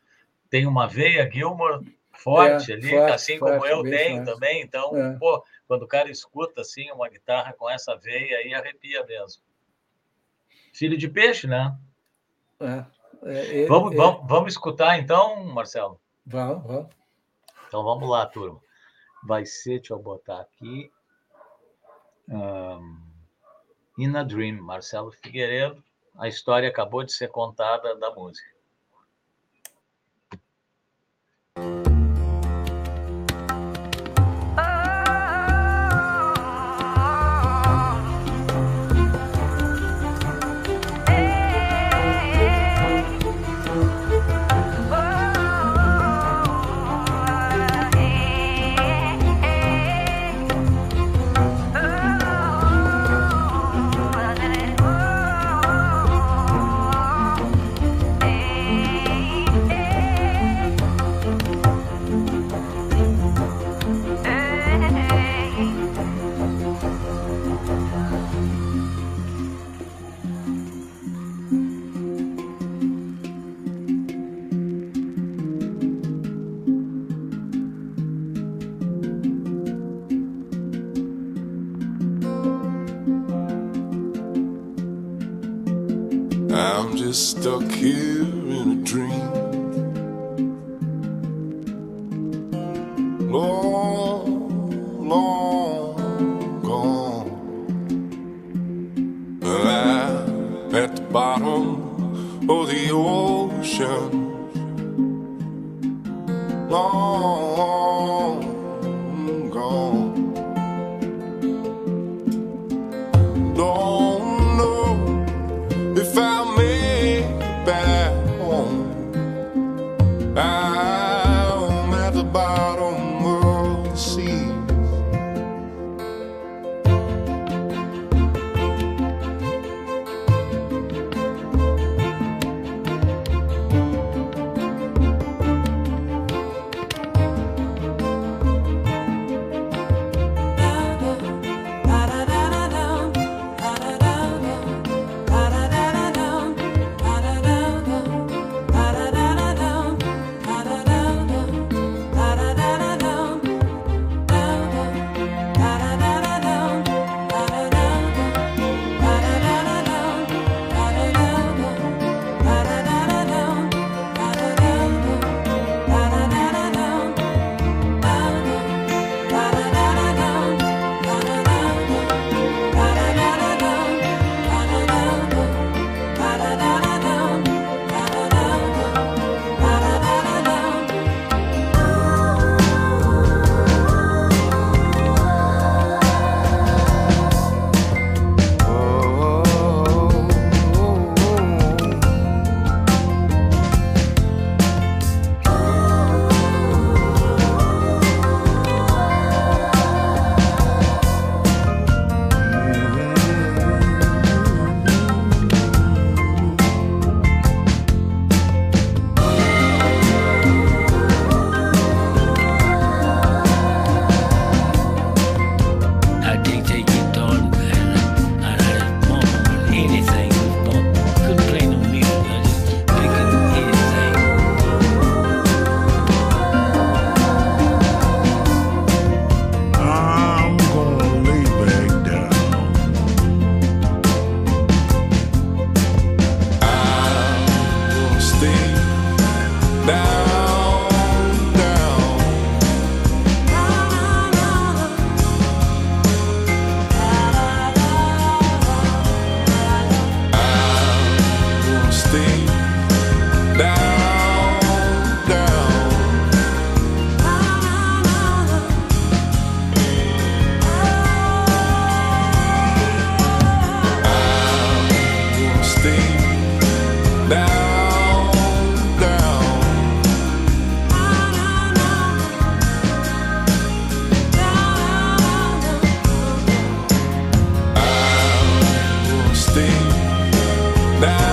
[SPEAKER 1] Tem uma veia Gilmore forte é, ali, forte, assim forte, como eu tenho forte. também. Então, é. pô, quando o cara escuta assim uma guitarra com essa veia aí, arrepia mesmo. Filho de peixe, né? É. é, é vamos, vamos, vamos escutar então, Marcelo?
[SPEAKER 2] Vamos, vamos.
[SPEAKER 1] Então vamos lá, turma. Vai ser, deixa eu botar aqui. Um, In a Dream, Marcelo Figueiredo. A história acabou de ser contada da música. Stuck here I back.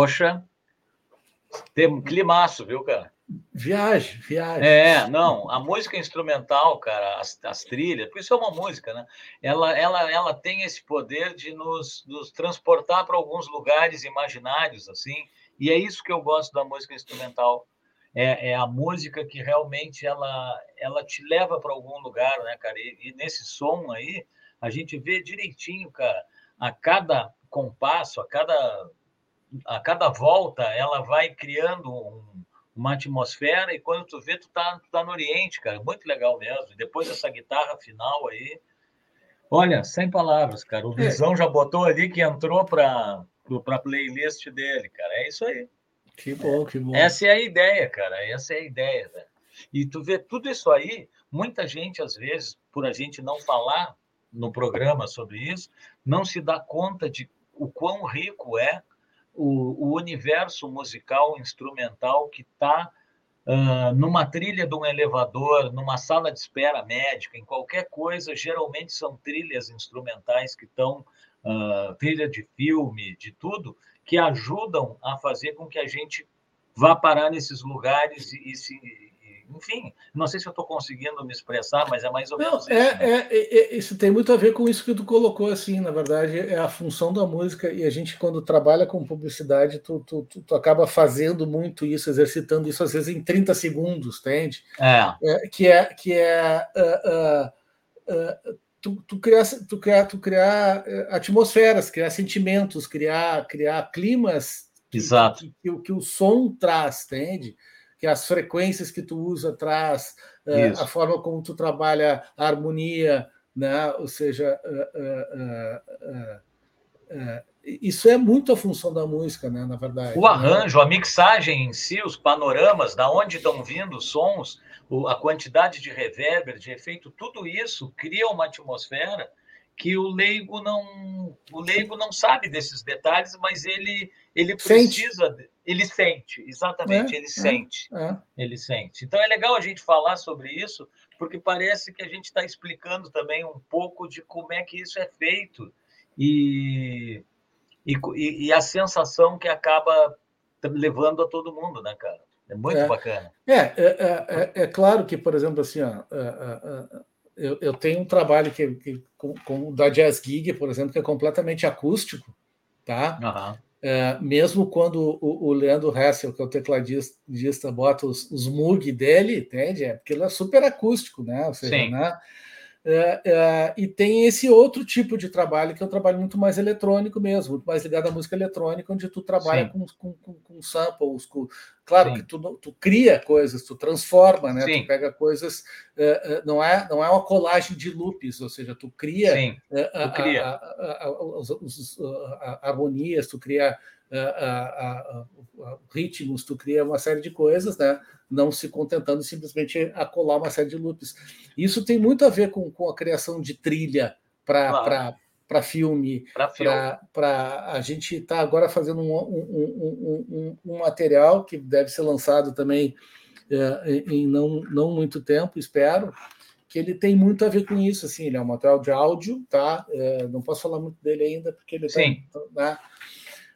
[SPEAKER 1] Poxa, tem um climaço, viu, cara?
[SPEAKER 2] Viagem, viagem.
[SPEAKER 1] É, não, a música instrumental, cara, as, as trilhas, porque isso é uma música, né? Ela, ela, ela tem esse poder de nos, nos transportar para alguns lugares imaginários, assim, e é isso que eu gosto da música instrumental. É, é a música que realmente ela, ela te leva para algum lugar, né, cara? E, e nesse som aí, a gente vê direitinho, cara, a cada compasso, a cada, a cada volta, ela vai criando um uma atmosfera, e quando tu vê, tu tá, tu tá no Oriente, cara. Muito legal mesmo. E depois essa guitarra final aí. Olha, sem palavras, cara. O é. Visão já botou ali que entrou para a playlist dele, cara. É isso aí.
[SPEAKER 2] Que bom, que bom.
[SPEAKER 1] Essa é a ideia, cara. Essa é a ideia. Né? E tu vê tudo isso aí, muita gente, às vezes, por a gente não falar no programa sobre isso, não se dá conta de o quão rico é o, o universo musical instrumental que está uh, numa trilha de um elevador, numa sala de espera médica, em qualquer coisa, geralmente são trilhas instrumentais que estão, uh, trilha de filme, de tudo, que ajudam a fazer com que a gente vá parar nesses lugares e, e se enfim, não sei se eu estou conseguindo me expressar, mas é mais ou menos
[SPEAKER 2] não,
[SPEAKER 1] isso.
[SPEAKER 2] É, né? é, é, isso tem muito a ver com isso que tu colocou, assim, na verdade, é a função da música, e a gente, quando trabalha com publicidade, tu, tu, tu, tu acaba fazendo muito isso, exercitando isso, às vezes, em 30 segundos, entende?
[SPEAKER 1] É.
[SPEAKER 2] é que é. Que é uh, uh, uh, tu, tu, criar, tu, criar, tu criar atmosferas, criar sentimentos, criar, criar climas
[SPEAKER 1] Exato.
[SPEAKER 2] Que, que, que, o som traz, entende? Que as frequências que tu usa traz, uh, a forma como tu trabalha a harmonia, né? ou seja, uh, uh, isso é muito a função da música, né? na verdade.
[SPEAKER 1] O arranjo, né? a mixagem em si, os panoramas, da onde estão vindo os sons, a quantidade de reverber, de efeito, tudo isso cria uma atmosfera que o leigo não o leigo não sabe desses detalhes, mas ele ele precisa sente. ele sente, exatamente, é, ele é, sente. É. Ele sente. Então é legal a gente falar sobre isso, porque parece que a gente está explicando também um pouco de como é que isso é feito e, e, e a sensação que acaba levando a todo mundo, né, cara? É muito
[SPEAKER 2] é.
[SPEAKER 1] bacana.
[SPEAKER 2] É, é, é, é, claro que, por exemplo, assim, ó, eu, eu tenho um trabalho que, que com, com, da Jazz Gig, por exemplo, que é completamente acústico, tá?
[SPEAKER 1] Uhum.
[SPEAKER 2] É, mesmo quando o, o Leandro Hessel, que é o tecladista, bota os, os Moog dele, entende? É porque ele é super acústico, né? Ou seja,
[SPEAKER 1] Sim.
[SPEAKER 2] Né? É, é, e tem esse outro tipo de trabalho, que é um trabalho muito mais eletrônico mesmo, muito mais ligado à música eletrônica, onde tu trabalha com, com, com, com, samples. Com, claro Sim. que tu, tu cria coisas, tu transforma, né? Tu pega coisas. É, é, não, é, não é uma colagem de loops, ou seja, tu cria, é, tu cria. A, a, a, harmonias, tu cria ritmos, tu cria uma série de coisas, né? não se contentando simplesmente a colar uma série de loops. Isso tem muito a ver com, com a criação de trilha para claro. para filme, para a gente está agora fazendo um, um, um, um, material que deve ser lançado também é, em não, não muito tempo, espero, que ele tem muito a ver com isso, assim, ele é um material de áudio, tá? É, não posso falar muito dele ainda, porque ele está né?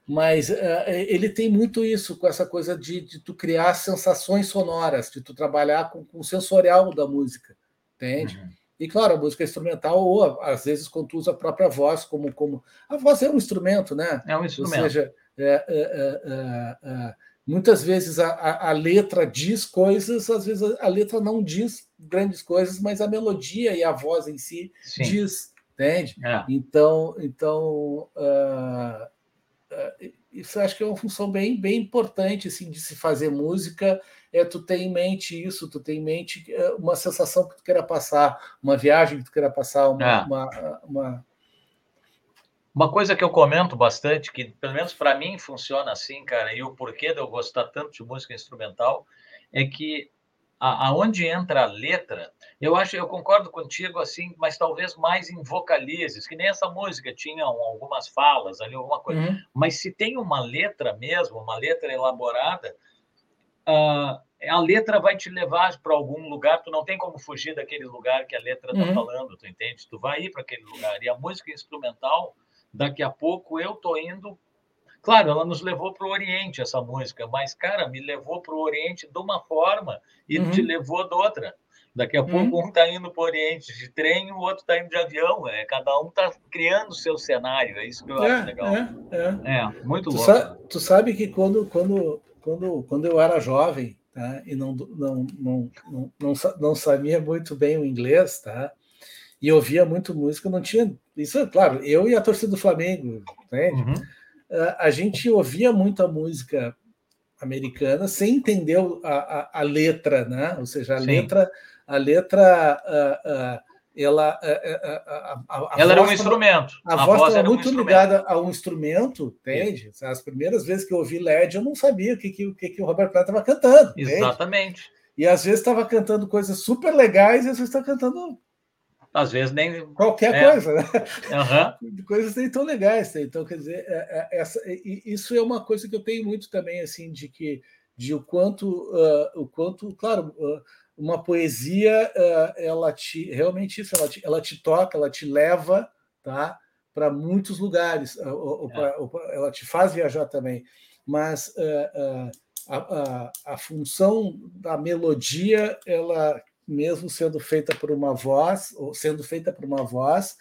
[SPEAKER 2] Mas uh, ele tem muito isso, com essa coisa de, de, tu criar sensações sonoras, de tu trabalhar com, com o sensorial da música, entende? Uhum. E claro, a música instrumental, ou às vezes quando tu usa a própria voz como. como... A voz é um instrumento, né?
[SPEAKER 1] É um instrumento.
[SPEAKER 2] Ou seja, é, é, é, muitas vezes a, a, a, letra diz coisas, às vezes a, a, letra não diz grandes coisas, mas a melodia e a voz em si Sim. diz, entende?
[SPEAKER 1] É.
[SPEAKER 2] Então, então uh, é, isso acho que é uma função bem, bem importante assim, de se fazer música, é tu ter em mente isso, tu ter em mente é, uma sensação que tu queira passar, uma viagem que tu queira passar, uma, é. uma, uma...
[SPEAKER 1] Uma coisa que eu comento bastante, que pelo menos para mim funciona assim, cara, e o porquê de eu gostar tanto de música instrumental, é que aonde entra a letra, eu acho, eu concordo contigo assim, mas talvez mais em vocalizes, que nem essa música tinha algumas falas ali, alguma coisa. Uhum. Mas se tem uma letra mesmo, uma letra elaborada, uh, a letra vai te levar para algum lugar, tu não tem como fugir daquele lugar que a letra está uhum. falando, tu entende? Tu vai ir para aquele lugar. E a música instrumental, daqui a pouco eu tô indo Claro, ela nos levou para o Oriente, essa música, mas, cara, me levou para o Oriente de uma forma e uhum. te levou de outra. Daqui a uhum. pouco um está indo para o Oriente de trem, o outro está indo de avião. É, cada um está criando o seu cenário. É isso que eu é, acho legal. É, é. é muito
[SPEAKER 2] tu
[SPEAKER 1] louco.
[SPEAKER 2] Sa tu sabe que quando, quando, quando, quando eu era jovem tá, e não, não, não, não, não, não sabia muito bem o inglês, tá? e ouvia muito música, não tinha. Isso é claro, eu e a torcida do Flamengo, entende? Uhum a gente ouvia muita música americana sem entender a, a, a letra, né? Ou seja, a Sim. letra, a letra, uh, uh, ela, uh,
[SPEAKER 1] a, ela era um instrumento.
[SPEAKER 2] A, voz estava muito um ligada a um instrumento, entende? Sim. As primeiras vezes que eu ouvi LED, eu não sabia o que, que, o, que, que o Robert Plant estava cantando.
[SPEAKER 1] Exatamente.
[SPEAKER 2] Entende? E às vezes estava cantando coisas super legais e às vezes está cantando
[SPEAKER 1] às vezes nem.
[SPEAKER 2] Qualquer é. coisa, né?
[SPEAKER 1] Uhum.
[SPEAKER 2] Coisas nem tão legais. Né? Então, quer dizer, é, é, essa, isso é uma coisa que eu tenho muito também, assim, de que de o quanto, uh, o quanto, claro, uh, uma poesia, uh, ela te realmente isso, ela te, ela te toca, ela te leva, tá, para muitos lugares, ou, ou pra, ou, ela te faz viajar também, mas a, a, a função da melodia, ela mesmo sendo feita por uma voz, ou sendo feita por uma voz,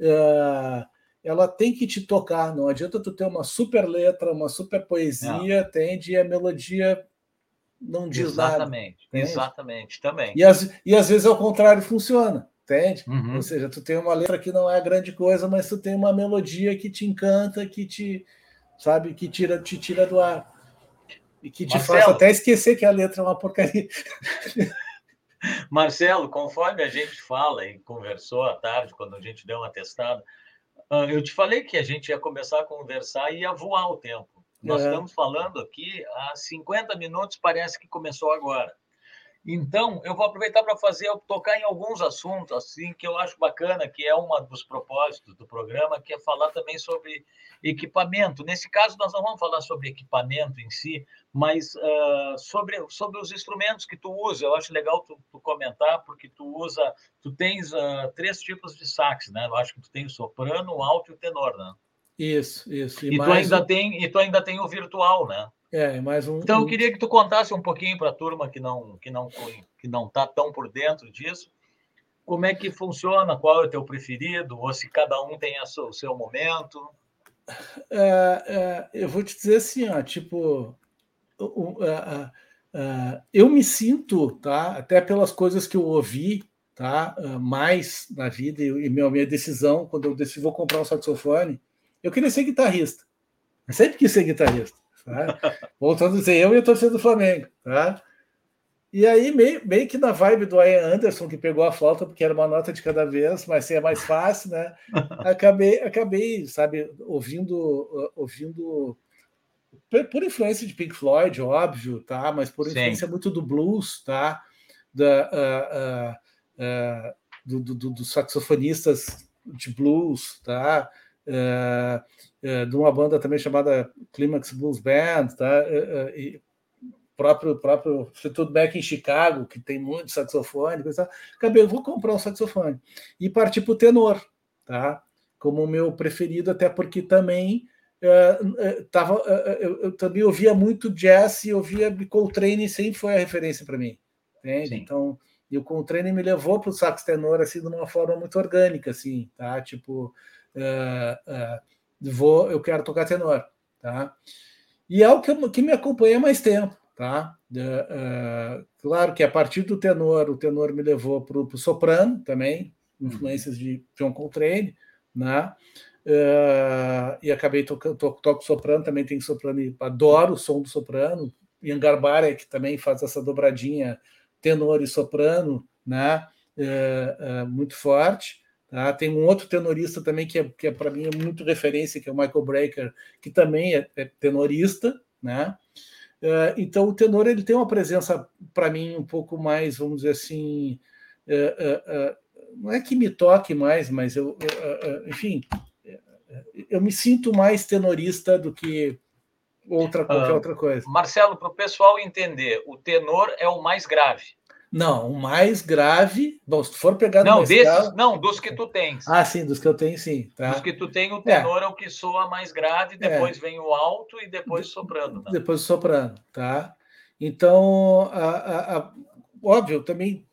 [SPEAKER 2] uh, ela tem que te tocar. Não adianta tu ter uma super letra, uma super poesia, não. tende e a melodia não diz
[SPEAKER 1] exatamente, nada. Exatamente, também.
[SPEAKER 2] E, as, e às vezes ao contrário funciona, entende? Uhum. Ou seja, tu tem uma letra que não é grande coisa, mas tu tem uma melodia que te encanta, que te, sabe, que tira, te tira do ar. E que te Marcelo, faz até esquecer que a letra é uma porcaria.
[SPEAKER 1] Marcelo, conforme a gente fala e conversou à tarde, quando a gente deu uma testada, ah, eu te falei que a gente ia começar a conversar e ia voar o tempo. Nós é. estamos falando aqui há 50 minutos, parece que começou agora. Então, eu vou aproveitar para fazer, tocar em alguns assuntos assim que eu acho bacana, que é um dos propósitos do programa, que é falar também sobre equipamento. Nesse caso, nós não vamos falar sobre equipamento em si, mas uh, sobre, sobre os instrumentos que tu usa. Eu acho legal tu, tu comentar, porque tu usa, tu tens uh, três tipos de sax, né? Eu acho que tu tem o soprano, o alto e o tenor, né?
[SPEAKER 2] Isso, isso.
[SPEAKER 1] E, e tu ainda um... tem e tu ainda tem o virtual, né?
[SPEAKER 2] É, mais um.
[SPEAKER 1] Então, eu queria que tu contasse um pouquinho para a turma que não que não que não está tão por dentro disso, como é que funciona, qual é o teu preferido, ou se cada um tem o seu momento.
[SPEAKER 2] É, é, eu vou te dizer assim, ó, tipo, eu me sinto, tá, até pelas coisas que eu ouvi, tá, mais na vida e, minha, minha decisão quando eu decidi vou comprar um saxofone, eu queria ser guitarrista. Eu sempre quis ser guitarrista. Tá? Voltando a dizer, eu e a torcida do Flamengo. Tá? E aí, meio, meio que na vibe do Ian Anderson, que pegou a flauta porque era uma nota de cada vez, mas é mais fácil, né? Acabei, acabei sabe, ouvindo, ouvindo por influência de Pink Floyd, óbvio, tá? Mas por influência Sim. muito do blues, tá? Da, uh, uh, uh, do, do, dos saxofonistas de blues, tá? De uma banda também chamada Climax Blues Band, tá? e próprio próprio Fleetwood Mac em Chicago, que tem muito saxofone, coisa, acabei, vou comprar um saxofone e partir para o tenor, tá? Como o meu preferido, até porque também uh, tava, uh, eu, eu, também ouvia muito jazz e ouvia Coltrane sempre foi a referência para mim, entende? Sim. Então, e o Coltrane me levou para o sax tenor assim de uma forma muito orgânica, assim, tá? Tipo uh, vou, eu quero tocar tenor, tá? E é o que, que me acompanha mais tempo, tá? Uh, claro que a partir do tenor, o tenor me levou para o soprano também, influências de John Coltrane, né? Uh, e acabei tocando, to, toco soprano, também tem soprano, e adoro o som do soprano. Ian Garbara, que também faz essa dobradinha tenor e soprano, né? Uh, muito forte. Tá? Tem um outro tenorista também que, é, que é, para mim é muito referência, que é o Michael Brecker, que também é, é tenorista. Né? Uh, então o tenor ele tem uma presença para mim um pouco mais, vamos dizer assim, uh, uh, não é que me toque mais, mas eu, enfim, eu me sinto mais tenorista do que outra qualquer outra coisa.
[SPEAKER 1] Marcelo, para o pessoal entender, o tenor é o mais grave.
[SPEAKER 2] Não, o mais grave. Bom, se tu for pegar
[SPEAKER 1] não, desses, escala... não, dos que tu tens.
[SPEAKER 2] Ah, sim, dos que eu tenho, sim.
[SPEAKER 1] Tá. Dos que tu tem, o tenor é, é o que soa mais grave, é. depois é. vem o alto e depois soprando. Né?
[SPEAKER 2] Depois soprando, tá? Então, a, a, a, óbvio, eu também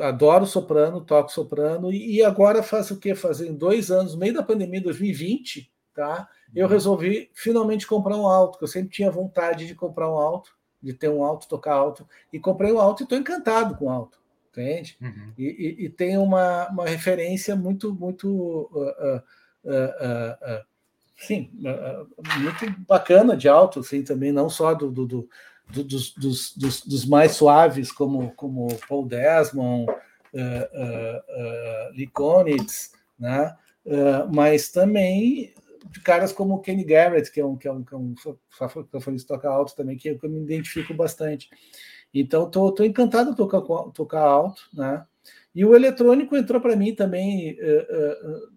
[SPEAKER 2] adoro soprano, toco soprano, e agora faz o quê? Fazem dois anos, no meio da pandemia, 2020, tá? Eu uhum. resolvi finalmente comprar um alto, que eu sempre tinha vontade de comprar um alto de ter um alto, tocar alto. E comprei o alto e estou encantado com o alto, entende? Uhum. E, e, e, tem uma, uma referência muito, muito. Uh, uh, uh, sim, muito bacana de alto, assim, também, não só do, do, do dos, dos, dos, dos, mais suaves, como, como Paul Desmond, uh, né? mas também de caras como o Kenny Garrett, que é um, que é um, que é um saxofonista toca alto também, que eu, me identifico bastante. Então, tô, tô encantado de tocar, tocar alto, né? E o eletrônico entrou para mim também, uh, uh,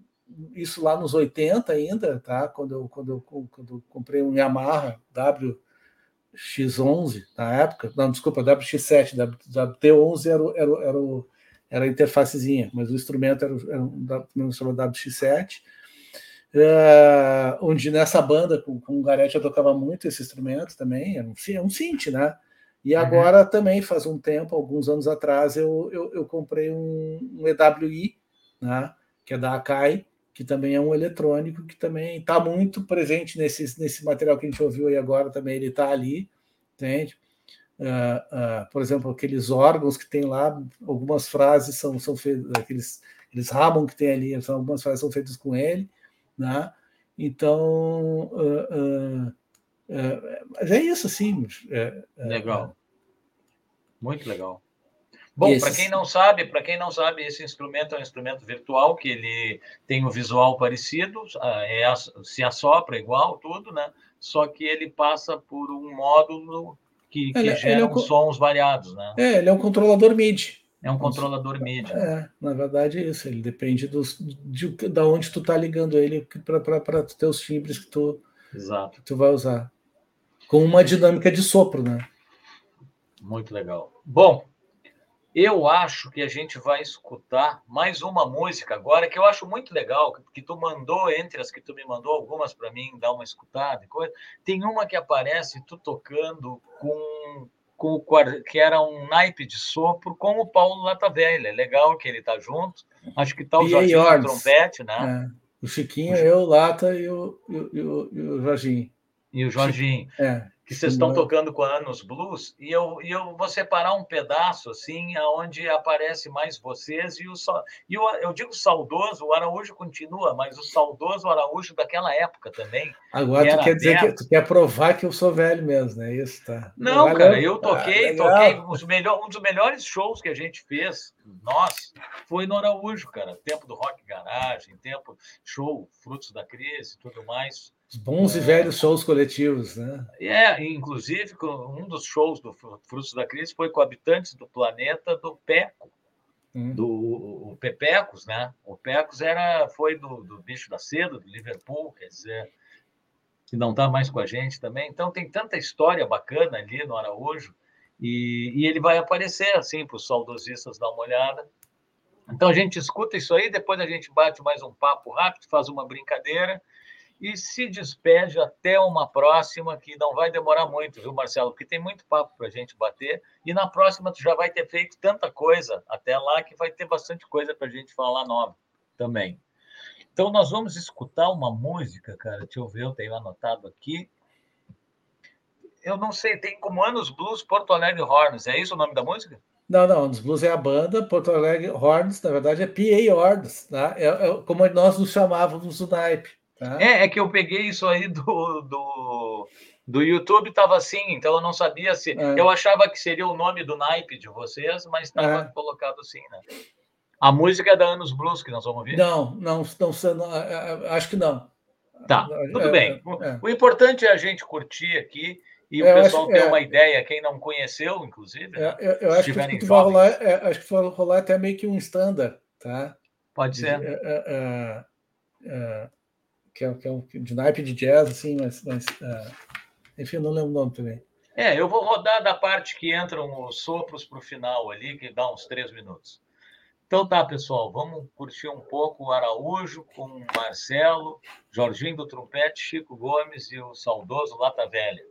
[SPEAKER 2] isso lá nos 80 ainda, tá? Quando eu, quando eu, quando eu comprei um Yamaha WX11 na época, não, desculpa, WX7, WT11 era, era, era, era a interfacezinha, mas o instrumento era, era um, chamado WX7, Uh, onde nessa banda com, com o Garete eu tocava muito esse instrumento também, é um, é um synth, né? E uhum. agora uhum. também, faz um tempo, alguns anos atrás, eu, eu, eu comprei um, um, EWI, né? que é da Akai, que também é um eletrônico, que também está muito presente nesse, nesse material que a gente ouviu aí agora, também ele está ali, entende? Uh, uh, por exemplo, aqueles órgãos que tem lá, algumas frases são, são feitas, aqueles, aqueles Ramon que tem ali, algumas frases são feitas com ele, né? Então, uh, uh, uh, mas é isso, assim. É,
[SPEAKER 1] legal. Muito legal. Bom, para quem não sabe, para quem não sabe, esse instrumento é um instrumento virtual que ele tem um visual parecido, é, se assopra igual, tudo, né? Só que ele passa por um módulo que, que ele, gera ele é um, sons variados, né?
[SPEAKER 2] É, ele é um controlador MIDI.
[SPEAKER 1] É um controlador MIDI.
[SPEAKER 2] É, na verdade é isso. Ele depende dos, de, de, da onde tu tá ligando ele para ter os timbres que tu,
[SPEAKER 1] Exato.
[SPEAKER 2] que tu vai usar. Com uma dinâmica de sopro, né?
[SPEAKER 1] Muito legal. Bom, eu acho que a gente vai escutar mais uma música agora que eu acho muito legal, que tu mandou entre as que tu me mandou algumas para mim dar uma escutada e coisa. Tem uma que aparece tu tocando com com o, que era um naipe de sopro com o Paulo Latavella. É legal que ele está junto. Acho que está o Jorginho no trompete, né?
[SPEAKER 2] É. O Chiquinho, o... eu, Lata e o, e o, e o Jorginho.
[SPEAKER 1] E o Jorginho. É que vocês estão tocando com a Anos Blues, e eu, e eu vou separar um pedaço assim, onde aparece mais vocês, e o e o, eu digo saudoso, o Araújo continua, mas o saudoso Araújo daquela época também.
[SPEAKER 2] Agora tu quer dizer que tu quer provar que eu sou velho mesmo, né? Isso tá.
[SPEAKER 1] Não, Valeu. cara, eu toquei, ah, toquei os melhor, um dos melhores shows que a gente fez, nós, foi no Araújo, cara. Tempo do Rock Garagem, tempo show, Frutos da Crise e tudo mais.
[SPEAKER 2] Os bons e velhos shows coletivos, né?
[SPEAKER 1] É, inclusive, um dos shows do Frutos da Crise foi com habitantes do planeta do Peco, hum. do o Pepecos, né? O Pecos era, foi do, do Bicho da Seda, do Liverpool, quer dizer, que não está mais com a gente também. Então, tem tanta história bacana ali no Araújo, e, e ele vai aparecer, assim, para os saudosistas dar uma olhada. Então, a gente escuta isso aí, depois a gente bate mais um papo rápido, faz uma brincadeira e se despede até uma próxima, que não vai demorar muito, viu, Marcelo? Porque tem muito papo para a gente bater. E na próxima tu já vai ter feito tanta coisa até lá que vai ter bastante coisa para a gente falar nova também. Então nós vamos escutar uma música, cara. Deixa eu ver, eu tenho anotado aqui. Eu não sei, tem como Anos Blues Porto Alegre Horns. É isso o nome da música?
[SPEAKER 2] Não, não, Anos Blues é a banda, Porto Alegre Horns, na verdade é PA Horns, tá? é, é como nós nos chamávamos no naipe.
[SPEAKER 1] Tá. É, é que eu peguei isso aí do, do, do YouTube, estava assim, então eu não sabia se. É. Eu achava que seria o nome do naipe de vocês, mas estava é. colocado assim, né? A música é da Anos Blues que nós vamos ouvir?
[SPEAKER 2] Não, não, não, não é, é, acho que não.
[SPEAKER 1] Tá, tudo bem. O importante é a gente curtir aqui e o pessoal ter uma ideia, quem não conheceu, inclusive.
[SPEAKER 2] Né? Eu, eu acho que, vai rolar, acho que vai rolar até meio que um standard, tá?
[SPEAKER 1] Pode ser.
[SPEAKER 2] É, é, que é, que é um de naipe de jazz, assim, mas, mas uh, enfim, eu não lembro o nome também.
[SPEAKER 1] É, eu vou rodar da parte que entram os sopros para o final ali, que dá uns três minutos. Então tá, pessoal, vamos curtir um pouco o Araújo com o Marcelo, Jorginho do Trompete, Chico Gomes e o saudoso Lata Velha.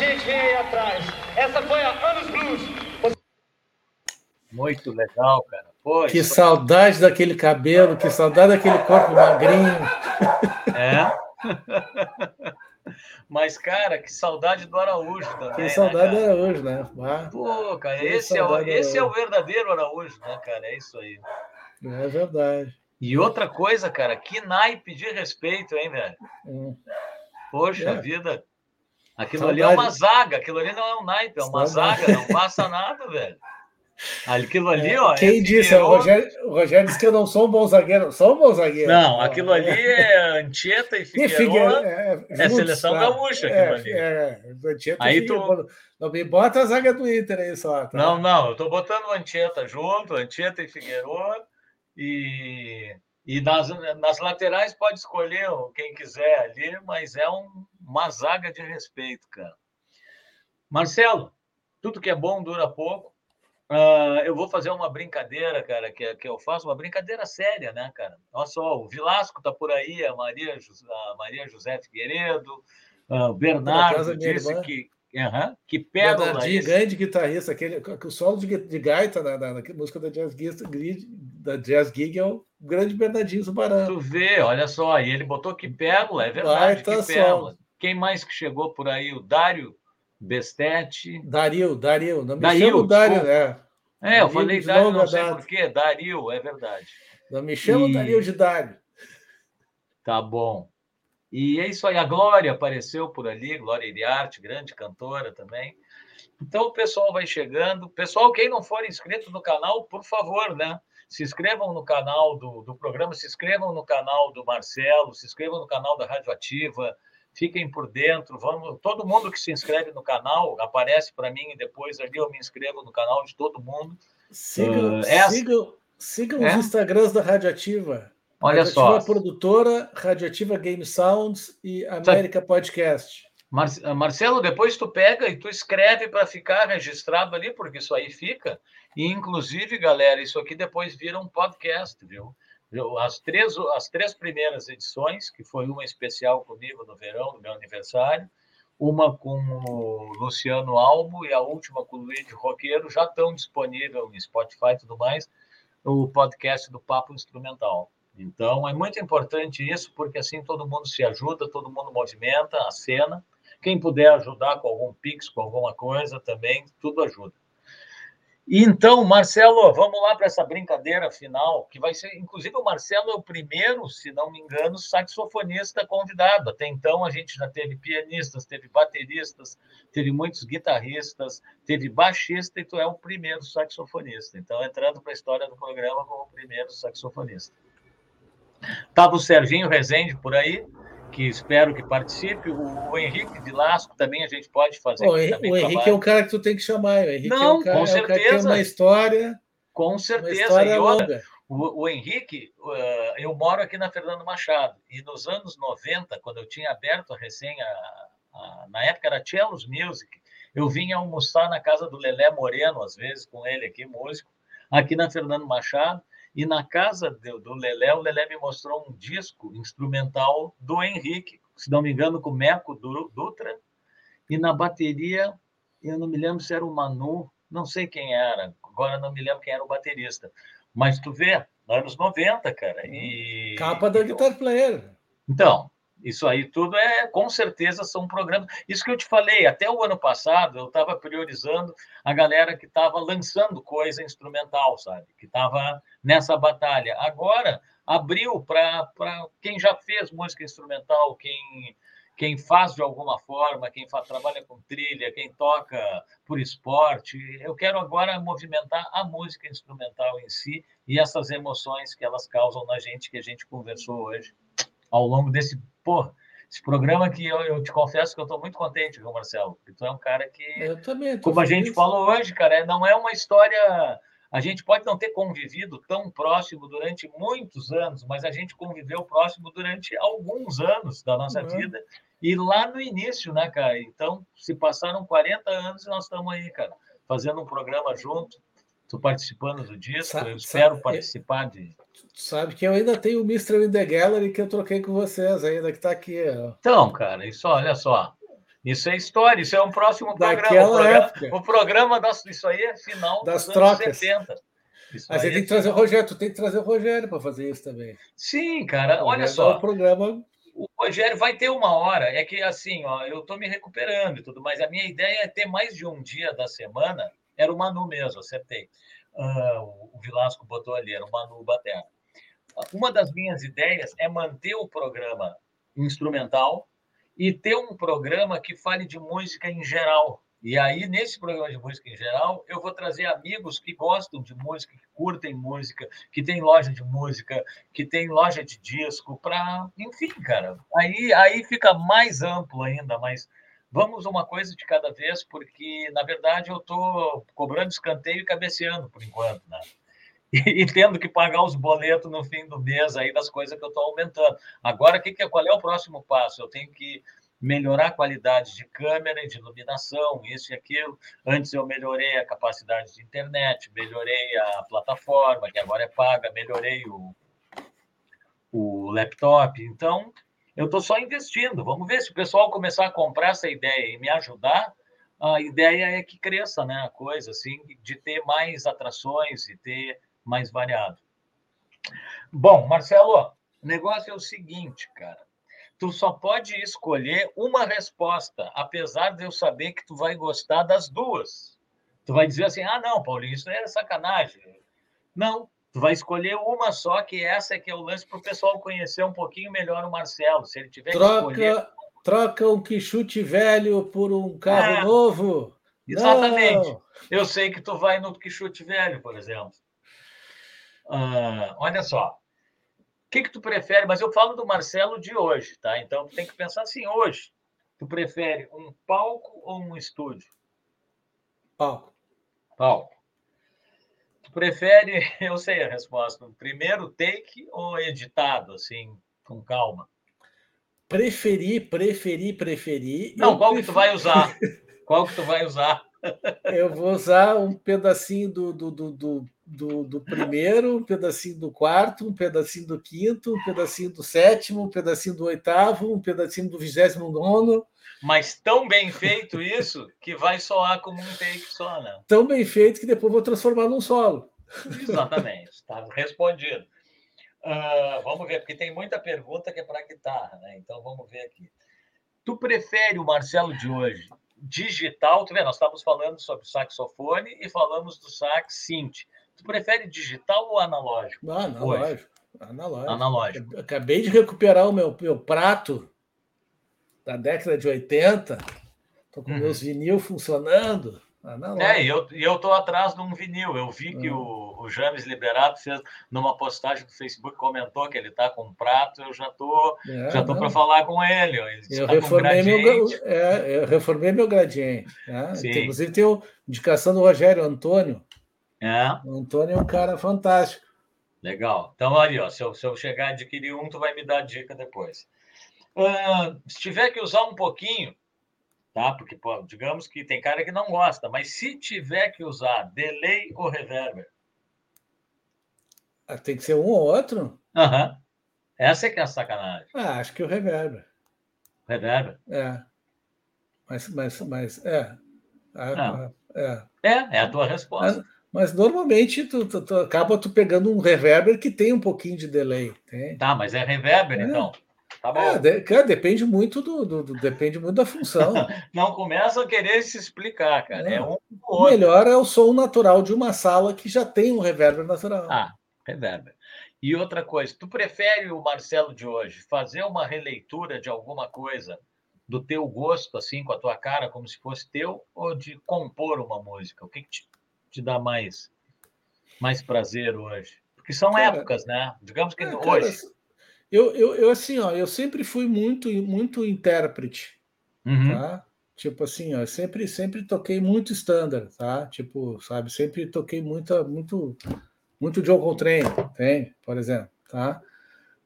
[SPEAKER 3] Gente vem aí atrás. Essa foi a Anos Blues.
[SPEAKER 1] Muito legal, cara. Pô,
[SPEAKER 2] que saudade daquele cabelo, que saudade daquele corpo magrinho.
[SPEAKER 1] É. Mas, cara, que saudade do Araújo também. Que
[SPEAKER 2] né, saudade
[SPEAKER 1] né,
[SPEAKER 2] do Araújo, né?
[SPEAKER 1] Ah, Pô, cara, esse é, o, esse é o verdadeiro Araújo, né, cara? É isso aí.
[SPEAKER 2] É verdade.
[SPEAKER 1] E outra coisa, cara, que naipe de respeito, hein, velho? Hum. Poxa é. vida. Aquilo saudade. ali é uma zaga, aquilo ali não é um naipe, é uma saudade. zaga, não passa nada, velho. Aquilo ali, ó.
[SPEAKER 2] Quem é disse? O Rogério, o Rogério disse que eu não sou um bom zagueiro. Sou um bom zagueiro.
[SPEAKER 1] Não, aquilo ali é Anchieta e Figueiredo. É, é, seleção tá? gaúcha aquilo é, ali. É,
[SPEAKER 2] Anchieta aí tu... Não me bota a zaga do Inter aí só.
[SPEAKER 1] Tá? Não, não, eu tô botando o Anchieta junto, Anchieta e Figueiredo. E, e nas, nas laterais pode escolher quem quiser ali, mas é um, uma zaga de respeito, cara. Marcelo, tudo que é bom dura pouco. Uh, eu vou fazer uma brincadeira, cara, que, que eu faço, uma brincadeira séria, né, cara? Olha só, o Vilasco tá por aí, a Maria, a Maria José Figueiredo, uh, o Bernardo disse que, uhum, que pérola...
[SPEAKER 2] Bernardinho, grande guitarrista, aquele, o solo de, de gaita na, na, na música da Jazz, da Jazz Gig é o grande Bernardinho Zubarão.
[SPEAKER 1] Tu vê, olha só, e ele botou que pérola, é verdade, que pérola. Quem mais que chegou por aí? O Dário Bestete.
[SPEAKER 2] Dario, Dario. Não me Dario, chamo Dario,
[SPEAKER 1] né? É, eu falei Dario, não sei porquê. Dario, é verdade.
[SPEAKER 2] Não me chamo e... Dario de Dario.
[SPEAKER 1] Tá bom. E é isso aí. A Glória apareceu por ali, Glória Iriarte, grande cantora também. Então o pessoal vai chegando. Pessoal, quem não for inscrito no canal, por favor, né? Se inscrevam no canal do, do programa, se inscrevam no canal do Marcelo, se inscrevam no canal da Radioativa fiquem por dentro, vamos, todo mundo que se inscreve no canal aparece para mim e depois ali eu me inscrevo no canal de todo mundo.
[SPEAKER 2] Sigam, uh, essa... sigam, sigam é? os Instagrams da Radioativa.
[SPEAKER 1] Olha
[SPEAKER 2] Radioativa só. Produtora, Radioativa Game Sounds e América Podcast.
[SPEAKER 1] Mar Marcelo, depois tu pega e tu escreve para ficar registrado ali, porque isso aí fica. E, inclusive, galera, isso aqui depois vira um podcast, viu? as três, as três primeiras edições, que foi uma especial comigo no verão, no meu aniversário, uma com o Luciano Albo e a última com o Luiz Roqueiro, já estão disponíveis em Spotify e tudo mais, o podcast do Papo Instrumental. Então, é muito importante isso, porque assim todo mundo se ajuda, todo mundo movimenta a cena. Quem puder ajudar com algum pix, com alguma coisa também, tudo ajuda. Então, Marcelo, vamos lá para essa brincadeira final, que vai ser, inclusive, o Marcelo é o primeiro, se não me engano, saxofonista convidado. Até então, a gente já teve pianistas, teve bateristas, teve muitos guitarristas, teve baixista, e tu é o primeiro saxofonista. Então, entrando para a história do programa como o primeiro saxofonista. Estava o Serginho Rezende por aí, que espero que participe. O, o Henrique Vilasco também a gente pode fazer.
[SPEAKER 2] o Henrique é o cara que tu tem que chamar. O Henrique
[SPEAKER 1] Não,
[SPEAKER 2] é o cara,
[SPEAKER 1] com certeza. É o
[SPEAKER 2] cara que tem uma história.
[SPEAKER 1] Com certeza. História outra, o, o, Henrique, uh, eu moro aqui na Fernando Machado, e nos anos 90, quando eu tinha aberto a recém, a, a, na época era Cellos Music, eu vinha almoçar na casa do Lelé Moreno, às vezes, com ele aqui, músico, aqui na Fernando Machado, e na casa do, do Lelé, o Lelé me mostrou um disco instrumental do Henrique, se não me engano, com o Meco Dutra, e na bateria, eu não me lembro se era o Manu, não sei quem era, agora não me lembro quem era o baterista. Mas tu vê, anos 90, cara. E...
[SPEAKER 2] Capa da Guitar Player.
[SPEAKER 1] Então, isso aí tudo é, com certeza, são programas. Isso que eu te falei, até o ano passado eu estava priorizando a galera que estava lançando coisa instrumental, sabe? Que estava nessa batalha. Agora abriu para quem já fez música instrumental, quem quem faz de alguma forma, quem faz, trabalha com trilha, quem toca por esporte. Eu quero agora movimentar a música instrumental em si e essas emoções que elas causam na gente, que a gente conversou hoje ao longo desse pô, esse programa que eu, eu te confesso que eu estou muito contente, viu, Marcelo? Porque tu é um cara que,
[SPEAKER 2] eu também
[SPEAKER 1] como a gente falou hoje, cara, é, não é uma história. A gente pode não ter convivido tão próximo durante muitos anos, mas a gente conviveu próximo durante alguns anos da nossa uhum. vida. E lá no início, né, cara? Então, se passaram 40 anos e nós estamos aí, cara, fazendo um programa junto. Estou participando do disco, sabe, eu espero sabe, participar de.
[SPEAKER 2] Sabe que eu ainda tenho o Mr. in the Gallery que eu troquei com vocês, ainda que está aqui. Ó.
[SPEAKER 1] Então, cara, isso, olha só. Isso é história, isso é um próximo programa. O programa, o programa das, isso aí é final
[SPEAKER 2] das trocas. 70. Isso Mas você tem que trazer o Rogério, tu tem que trazer o Rogério para fazer isso também.
[SPEAKER 1] Sim, cara, olha só.
[SPEAKER 2] O programa
[SPEAKER 1] o Rogério vai ter uma hora. É que assim, ó, eu estou me recuperando e tudo, mas a minha ideia é ter mais de um dia da semana. Era o Manu mesmo, acertei. Uh, o Vilasco botou ali, era o Manu Baterna. Uma das minhas ideias é manter o programa instrumental e ter um programa que fale de música em geral. E aí, nesse programa de música em geral, eu vou trazer amigos que gostam de música, que curtem música, que tem loja de música, que tem loja de disco, para. Enfim, cara. Aí, aí fica mais amplo ainda, mas vamos uma coisa de cada vez, porque, na verdade, eu estou cobrando escanteio e cabeceando por enquanto, né? E, tendo que pagar os boletos no fim do mês aí das coisas que eu estou aumentando. Agora, que, que, qual é o próximo passo? Eu tenho que melhorar a qualidade de câmera de iluminação, isso e aquilo. Antes eu melhorei a capacidade de internet, melhorei a plataforma, que agora é paga, melhorei o, o laptop. Então, eu estou só investindo. Vamos ver se o pessoal começar a comprar essa ideia e me ajudar. A ideia é que cresça né, a coisa, assim, de ter mais atrações e ter mais variado. Bom, Marcelo, o negócio é o seguinte, cara tu só pode escolher uma resposta, apesar de eu saber que tu vai gostar das duas. Tu vai dizer assim: ah, não, Paulinho, isso é sacanagem. Não, tu vai escolher uma só, que essa é que é o lance para o pessoal conhecer um pouquinho melhor o Marcelo. Se ele tiver
[SPEAKER 2] troca, que escolher. Troca um quichute velho por um carro é, novo.
[SPEAKER 1] Exatamente. Não. Eu sei que tu vai no quichute velho, por exemplo. Ah, olha só, que, que tu prefere? Mas eu falo do Marcelo de hoje, tá? Então tu tem que pensar assim, hoje. Tu prefere um palco ou um estúdio?
[SPEAKER 2] Palco.
[SPEAKER 1] Palco. Tu prefere, eu sei a resposta, primeiro take ou editado, assim, com calma?
[SPEAKER 2] Preferi, preferi, preferi.
[SPEAKER 1] Não, qual preferi... que tu vai usar? Qual que tu vai usar?
[SPEAKER 2] Eu vou usar um pedacinho do, do, do, do do, do primeiro, um pedacinho do quarto, um pedacinho do quinto, um pedacinho do sétimo, um pedacinho do oitavo, um pedacinho do vigésimo nono.
[SPEAKER 1] Mas tão bem feito isso que vai soar como um take só, né?
[SPEAKER 2] Tão bem feito que depois vou transformar num solo.
[SPEAKER 1] Exatamente, está respondido. Uh, vamos ver, porque tem muita pergunta que é para guitarra, né? Então vamos ver aqui. Tu prefere o Marcelo de hoje digital? Tu vê, nós estávamos falando sobre saxofone e falamos do sax synth. Tu prefere digital ou analógico?
[SPEAKER 2] Não, analógico. Analógico.
[SPEAKER 1] analógico.
[SPEAKER 2] Eu acabei de recuperar o meu, meu prato da década de 80. Estou com uhum. meus vinil funcionando.
[SPEAKER 1] Analógico. É, e eu, eu tô atrás de um vinil. Eu vi que uhum. o, o James Liberato fez numa postagem do Facebook, comentou que ele está com um prato. Eu já tô, é, já tô para falar com ele. ele
[SPEAKER 2] eu, tá reformei meu, é, eu reformei meu gradiente. Né? Inclusive, tem indicação do Rogério Antônio
[SPEAKER 1] é.
[SPEAKER 2] O Antônio é um cara fantástico.
[SPEAKER 1] Legal. Então, aí, ó, se eu, se eu chegar a adquirir um, tu vai me dar dica depois. Uh, se tiver que usar um pouquinho, tá? Porque, pô, digamos que tem cara que não gosta, mas se tiver que usar delay ou reverber?
[SPEAKER 2] Ah, tem que ser um ou outro?
[SPEAKER 1] Aham. Uhum. Essa é que é a sacanagem.
[SPEAKER 2] Ah, acho que o reverber.
[SPEAKER 1] Reverber?
[SPEAKER 2] É. Mas, mas, mas é.
[SPEAKER 1] Ah, é. É, é a tua resposta.
[SPEAKER 2] Ah, mas normalmente tu, tu, tu, acaba tu pegando um reverber que tem um pouquinho de delay. Tem.
[SPEAKER 1] Tá, mas é reverber, é. então. Tá bom.
[SPEAKER 2] É, de, cara, depende muito do, do, do, depende muito da função.
[SPEAKER 1] Não começa a querer se explicar, cara. É, é um
[SPEAKER 2] o melhor é o som natural de uma sala que já tem um reverber natural.
[SPEAKER 1] Ah, reverber. E outra coisa, tu prefere o Marcelo de hoje fazer uma releitura de alguma coisa do teu gosto, assim, com a tua cara, como se fosse teu, ou de compor uma música? O que, que te te dá mais, mais prazer hoje? Porque são cara, épocas, né? Digamos que é, hoje. Cara,
[SPEAKER 2] eu, eu, eu, assim, ó, eu sempre fui muito, muito intérprete, uhum. tá? Tipo assim, ó, sempre, sempre toquei muito standard, tá? Tipo, sabe, sempre toquei muita, muito, muito John Coltrane, tem, por exemplo, tá?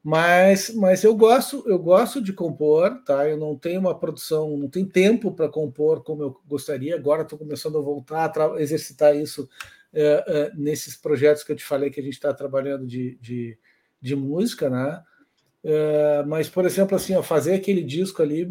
[SPEAKER 2] Mas, mas eu gosto, eu gosto de compor, tá? Eu não tenho uma produção, não tenho tempo para compor como eu gostaria. Agora estou começando a voltar a exercitar isso uh, uh, nesses projetos que eu te falei que a gente está trabalhando de, de, de, música, né? Uh, mas, por exemplo, assim, ó, fazer aquele disco ali,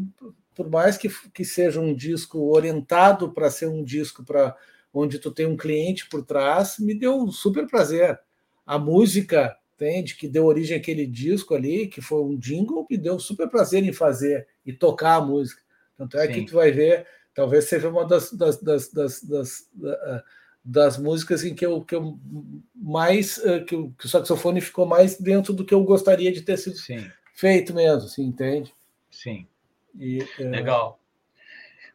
[SPEAKER 2] por mais que, que seja um disco orientado para ser um disco para onde tu tem um cliente por trás, me deu um super prazer. A música, entende, que deu origem àquele disco ali, que foi um jingle, me deu super prazer em fazer e tocar a música. Tanto é Sim. que tu vai ver, talvez seja uma das, das, das, das, das, das músicas em que eu, que eu mais eh, que o, que o saxofone ficou mais dentro do que eu gostaria de ter sido Sim. feito mesmo, assim, entende?
[SPEAKER 1] Sim. E, é, Legal.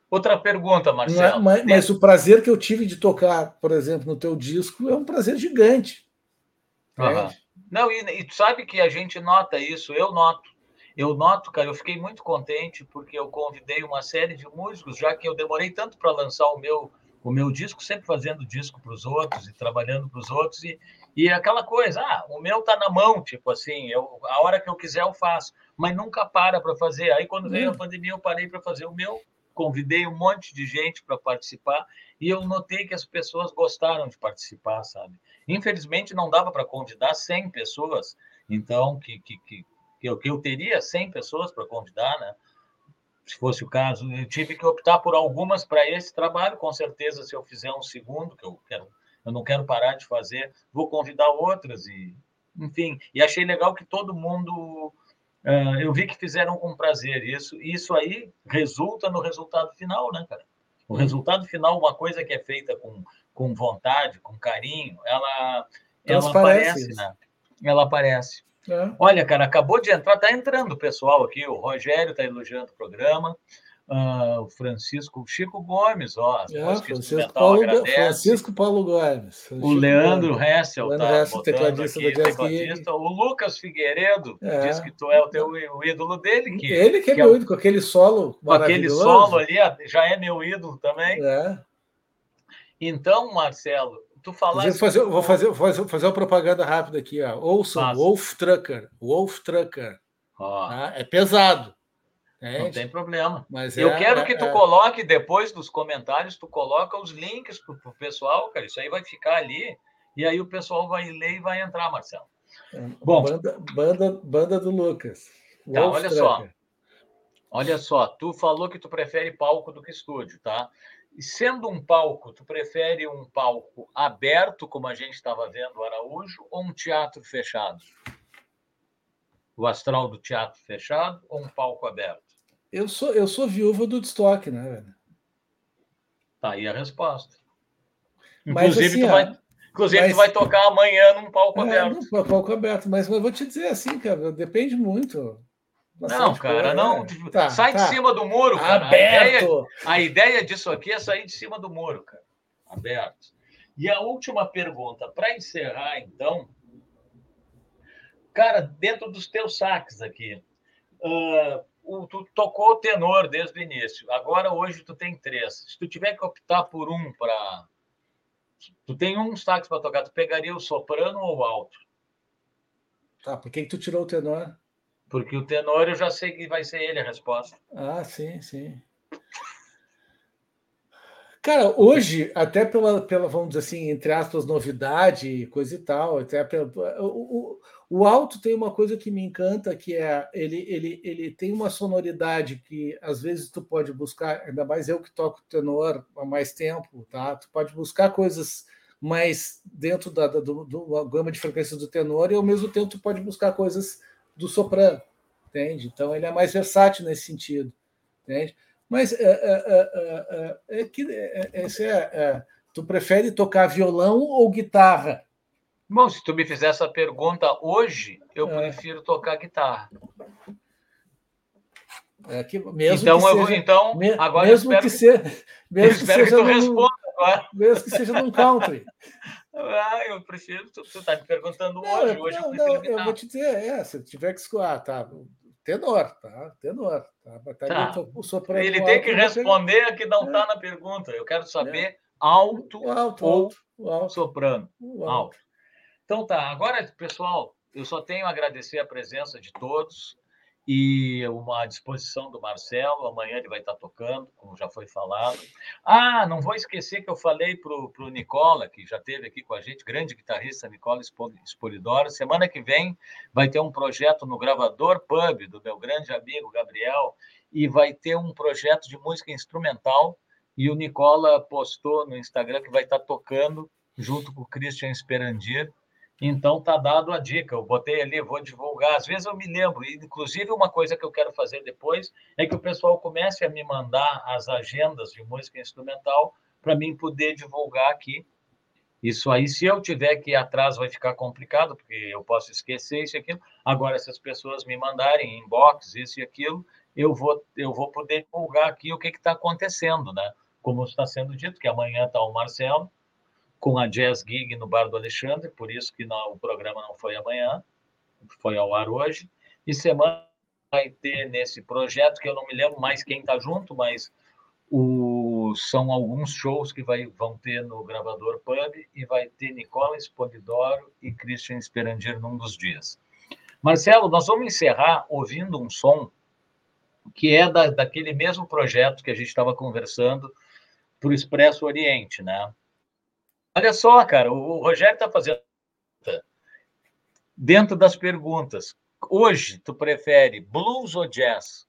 [SPEAKER 1] Outra pergunta,
[SPEAKER 2] é, Marcelo. Mas, mas, o prazer que eu tive de tocar, por exemplo, no teu disco é um prazer gigante.
[SPEAKER 1] Uhum. Não, e, e tu sabe que a gente nota isso, eu noto. Eu noto, cara, eu fiquei muito contente porque eu convidei uma série de músicos, já que eu demorei tanto para lançar o meu o meu disco, sempre fazendo disco para os outros e trabalhando para os outros e, e aquela coisa, ah, o meu tá na mão, tipo assim, eu, a hora que eu quiser eu faço, mas nunca para para fazer. Aí quando veio a hum. pandemia eu parei para fazer o meu, convidei um monte de gente para participar e eu notei que as pessoas gostaram de participar, sabe? Infelizmente não dava para convidar 100 pessoas, então que, que, que, que, eu, que eu teria 100 pessoas para convidar, né? Se fosse o caso, eu tive que optar por algumas para esse trabalho. Com certeza, se eu fizer um segundo, que eu quero, eu não quero parar de fazer, vou convidar outras e, enfim. E achei legal que todo mundo Uh, eu vi que fizeram com prazer isso, e isso aí resulta no resultado final, né, cara? O resultado final, uma coisa que é feita com, com vontade, com carinho, ela, ela aparece, né? Ela aparece. É. Olha, cara, acabou de entrar, tá entrando o pessoal aqui, o Rogério está elogiando o programa, Uh, o Francisco Chico Gomes, ó.
[SPEAKER 2] É, Francisco, Paulo, Francisco Paulo Gomes.
[SPEAKER 1] O Leandro Hessel, tá Hessel, tecladista aqui, tecladista. O Lucas Figueiredo é. diz que tu é o teu o ídolo dele. Que,
[SPEAKER 2] Ele que é que meu é, ídolo, com aquele solo
[SPEAKER 1] Com aquele solo ali, já é meu ídolo também.
[SPEAKER 2] É.
[SPEAKER 1] Então, Marcelo, tu
[SPEAKER 2] fazer, vou fazer, vou fazer, fazer uma propaganda rápida aqui, ó. Ouçam, Wolf Trucker. Wolf Trucker. Oh. Tá? É pesado.
[SPEAKER 1] Não tem problema. Mas eu é, quero que tu é, coloque depois dos comentários, tu coloca os links para o pessoal, cara. Isso aí vai ficar ali e aí o pessoal vai ler e vai entrar, Marcelo.
[SPEAKER 2] É, Bom, banda, banda, banda do Lucas.
[SPEAKER 1] Tá, olha só. Olha só, tu falou que tu prefere palco do que estúdio, tá? E sendo um palco, tu prefere um palco aberto, como a gente estava vendo o Araújo, ou um teatro fechado? O astral do teatro fechado ou um palco aberto?
[SPEAKER 2] Eu sou, eu sou viúva do estoque, né, velho?
[SPEAKER 1] Tá aí a resposta. Inclusive, assim, tu, vai, inclusive mas, tu vai tocar amanhã num palco é, aberto.
[SPEAKER 2] Num palco aberto, mas eu vou te dizer assim, cara, depende muito.
[SPEAKER 1] Não, cara, não. É, tá, sai tá. de cima do muro, cara. Aberto. A ideia, a ideia disso aqui é sair de cima do muro, cara. Aberto. E a última pergunta, para encerrar, então. Cara, dentro dos teus saques aqui, uh, tu tocou o tenor desde o início. Agora, hoje, tu tem três. Se tu tiver que optar por um para. Tu tem um sax para tocar, tu pegaria o soprano ou o alto?
[SPEAKER 2] Tá, por que, que tu tirou o tenor?
[SPEAKER 1] Porque o tenor eu já sei que vai ser ele a resposta.
[SPEAKER 2] Ah, sim, sim. Cara, hoje, até pela, pela, vamos dizer assim, entre aspas, novidade, coisa e tal, até pela, o, o, o alto tem uma coisa que me encanta, que é ele, ele, ele tem uma sonoridade que às vezes tu pode buscar, ainda mais eu que toco tenor há mais tempo, tá? Tu pode buscar coisas mais dentro da, da do, do, gama de frequências do tenor e ao mesmo tempo tu pode buscar coisas do soprano, entende? Então ele é mais versátil nesse sentido, entende? Mas é, é, é, é que esse é, tu prefere tocar violão ou guitarra?
[SPEAKER 1] Bom, se tu me fizer essa pergunta hoje, eu prefiro tocar guitarra.
[SPEAKER 2] É que mesmo
[SPEAKER 1] então,
[SPEAKER 2] que
[SPEAKER 1] seja, então
[SPEAKER 2] me,
[SPEAKER 1] agora
[SPEAKER 2] mesmo
[SPEAKER 1] eu
[SPEAKER 2] que, ser, mesmo que
[SPEAKER 1] seja
[SPEAKER 2] que tu
[SPEAKER 1] responda agora.
[SPEAKER 2] Mesmo que seja num country.
[SPEAKER 1] Ah, eu prefiro. Tu, tu tá me perguntando hoje.
[SPEAKER 2] Não,
[SPEAKER 1] hoje
[SPEAKER 2] não, eu, não, eu vou te dizer, é, se tiver que escoar, tá? Tenor, tá? Tenor. Tá?
[SPEAKER 1] tá. tá. Ele tem que responder a que não está é. na pergunta. Eu quero saber é. alto, alto, ou alto, alto. soprano. Alto. alto. Então tá. Agora, pessoal, eu só tenho a agradecer a presença de todos e uma disposição do Marcelo. Amanhã ele vai estar tocando, como já foi falado. Ah, não vou esquecer que eu falei para o Nicola, que já esteve aqui com a gente, grande guitarrista Nicola Spolidoro. Semana que vem vai ter um projeto no Gravador Pub, do meu grande amigo Gabriel, e vai ter um projeto de música instrumental. E o Nicola postou no Instagram que vai estar tocando junto com o Christian Esperandir então tá dado a dica. Eu botei ali, vou divulgar. Às vezes eu me lembro. Inclusive uma coisa que eu quero fazer depois é que o pessoal comece a me mandar as agendas de música instrumental para mim poder divulgar aqui. Isso aí, se eu tiver que ir atrás, vai ficar complicado, porque eu posso esquecer isso e aquilo. Agora, se as pessoas me mandarem inbox, isso e aquilo, eu vou, eu vou poder divulgar aqui o que está acontecendo, né? Como está sendo dito, que amanhã está o Marcelo, com a Jazz Gig no Bar do Alexandre, por isso que não, o programa não foi amanhã, foi ao ar hoje. E semana vai ter nesse projeto, que eu não me lembro mais quem está junto, mas o, são alguns shows que vai, vão ter no Gravador Pub e vai ter Nicola Espolidoro e Christian Esperandir num dos dias. Marcelo, nós vamos encerrar ouvindo um som que é da, daquele mesmo projeto que a gente estava conversando para o Expresso Oriente, né? Olha só, cara, o Rogério está fazendo dentro das perguntas. Hoje, tu prefere blues ou jazz?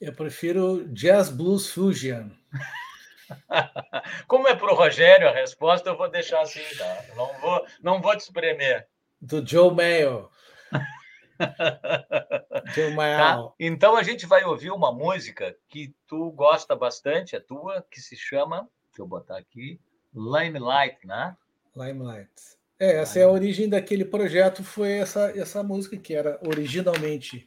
[SPEAKER 2] Eu prefiro jazz blues fusion.
[SPEAKER 1] Como é para o Rogério a resposta, eu vou deixar assim, tá? Não vou, não vou te espremer.
[SPEAKER 2] Do Joe Mayo.
[SPEAKER 1] Joe Mayo. Tá? Então a gente vai ouvir uma música que tu gosta bastante, é tua, que se chama, deixa eu botar aqui, Limelight, né?
[SPEAKER 2] Limelight. É, essa é a origem daquele projeto, foi essa, essa música que era originalmente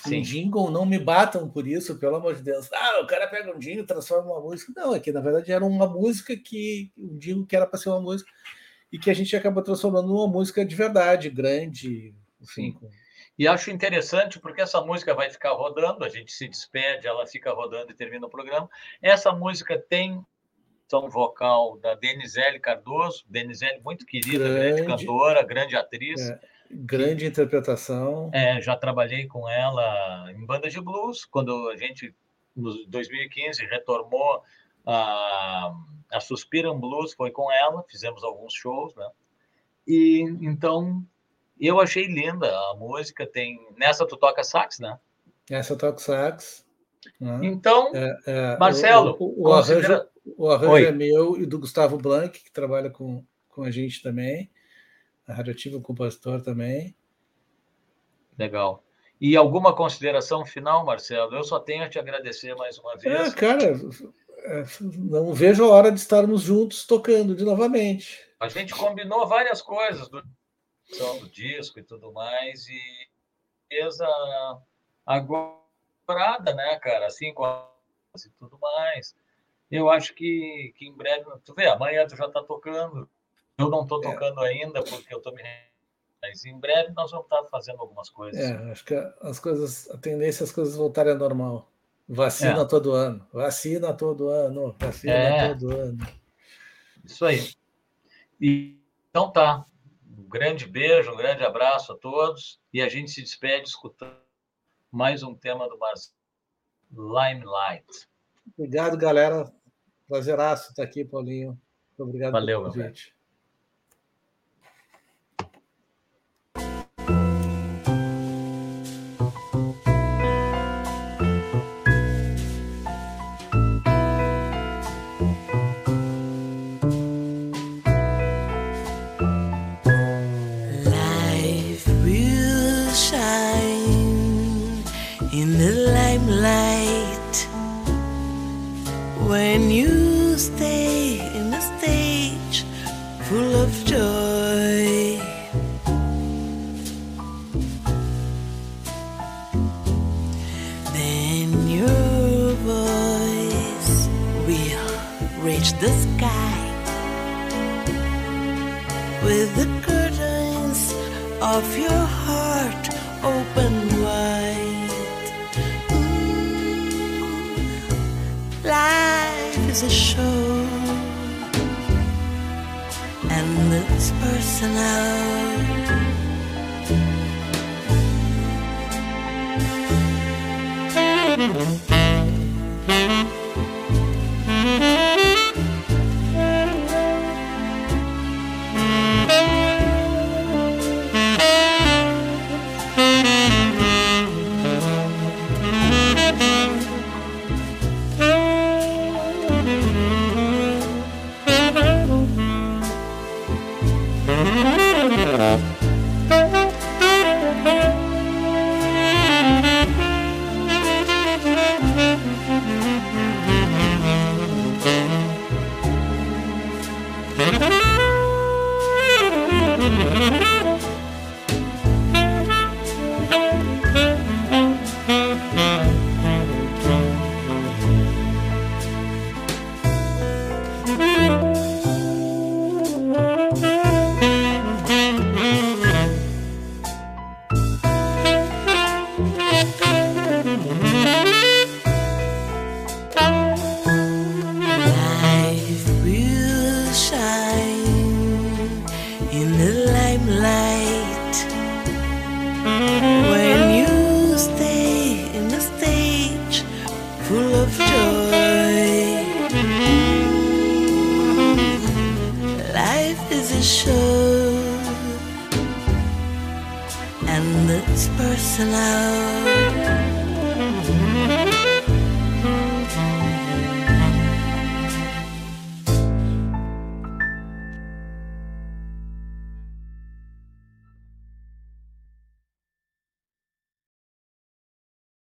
[SPEAKER 2] Sim. um jingle, não me batam por isso, pelo amor de Deus. Ah, o cara pega um jingle e transforma uma música. Não, aqui na verdade era uma música que, um jingle que era para ser uma música, e que a gente acabou transformando numa música de verdade, grande, enfim. Com...
[SPEAKER 1] E acho interessante porque essa música vai ficar rodando, a gente se despede, ela fica rodando e termina o programa. Essa música tem participação vocal da Denizele Cardoso, Denizele muito querida, grande, grande cantora, grande atriz. É,
[SPEAKER 2] grande interpretação.
[SPEAKER 1] É, já trabalhei com ela em bandas de blues, quando a gente, em 2015, retornou a, a Suspiram Blues, foi com ela, fizemos alguns shows, né? E então eu achei linda a música. Tem nessa tu toca sax, né?
[SPEAKER 2] Essa eu toco sax.
[SPEAKER 1] Né? Então, é, é, Marcelo,
[SPEAKER 2] o, o, o considera... arranjo, o arranjo Oi. é meu e do Gustavo Blanc, que trabalha com, com a gente também. A Radioativa Compositor também.
[SPEAKER 1] Legal. E alguma consideração final, Marcelo? Eu só tenho a te agradecer mais uma vez.
[SPEAKER 2] É, cara, não vejo a hora de estarmos juntos tocando de novamente.
[SPEAKER 1] A gente combinou várias coisas do, do disco e tudo mais, e fez a, agora, né, cara? Assim, com a, e tudo mais eu acho que, que em breve, tu vê, amanhã tu já está tocando, eu não estou é. tocando é. ainda porque eu estou me mas em breve nós vamos estar tá fazendo algumas coisas.
[SPEAKER 2] É, acho que as coisas, a tendência é as coisas voltarem ao normal. Vacina é. todo ano, vacina todo ano, vacina é. todo ano.
[SPEAKER 1] Isso aí. E, então tá. Um grande beijo, um grande abraço a todos e a gente se despede escutando mais um tema do Marcelo Limelight.
[SPEAKER 2] Obrigado, galera. Prazeraço estar aqui, Paulinho. Muito obrigado
[SPEAKER 1] Valeu, pelo convite.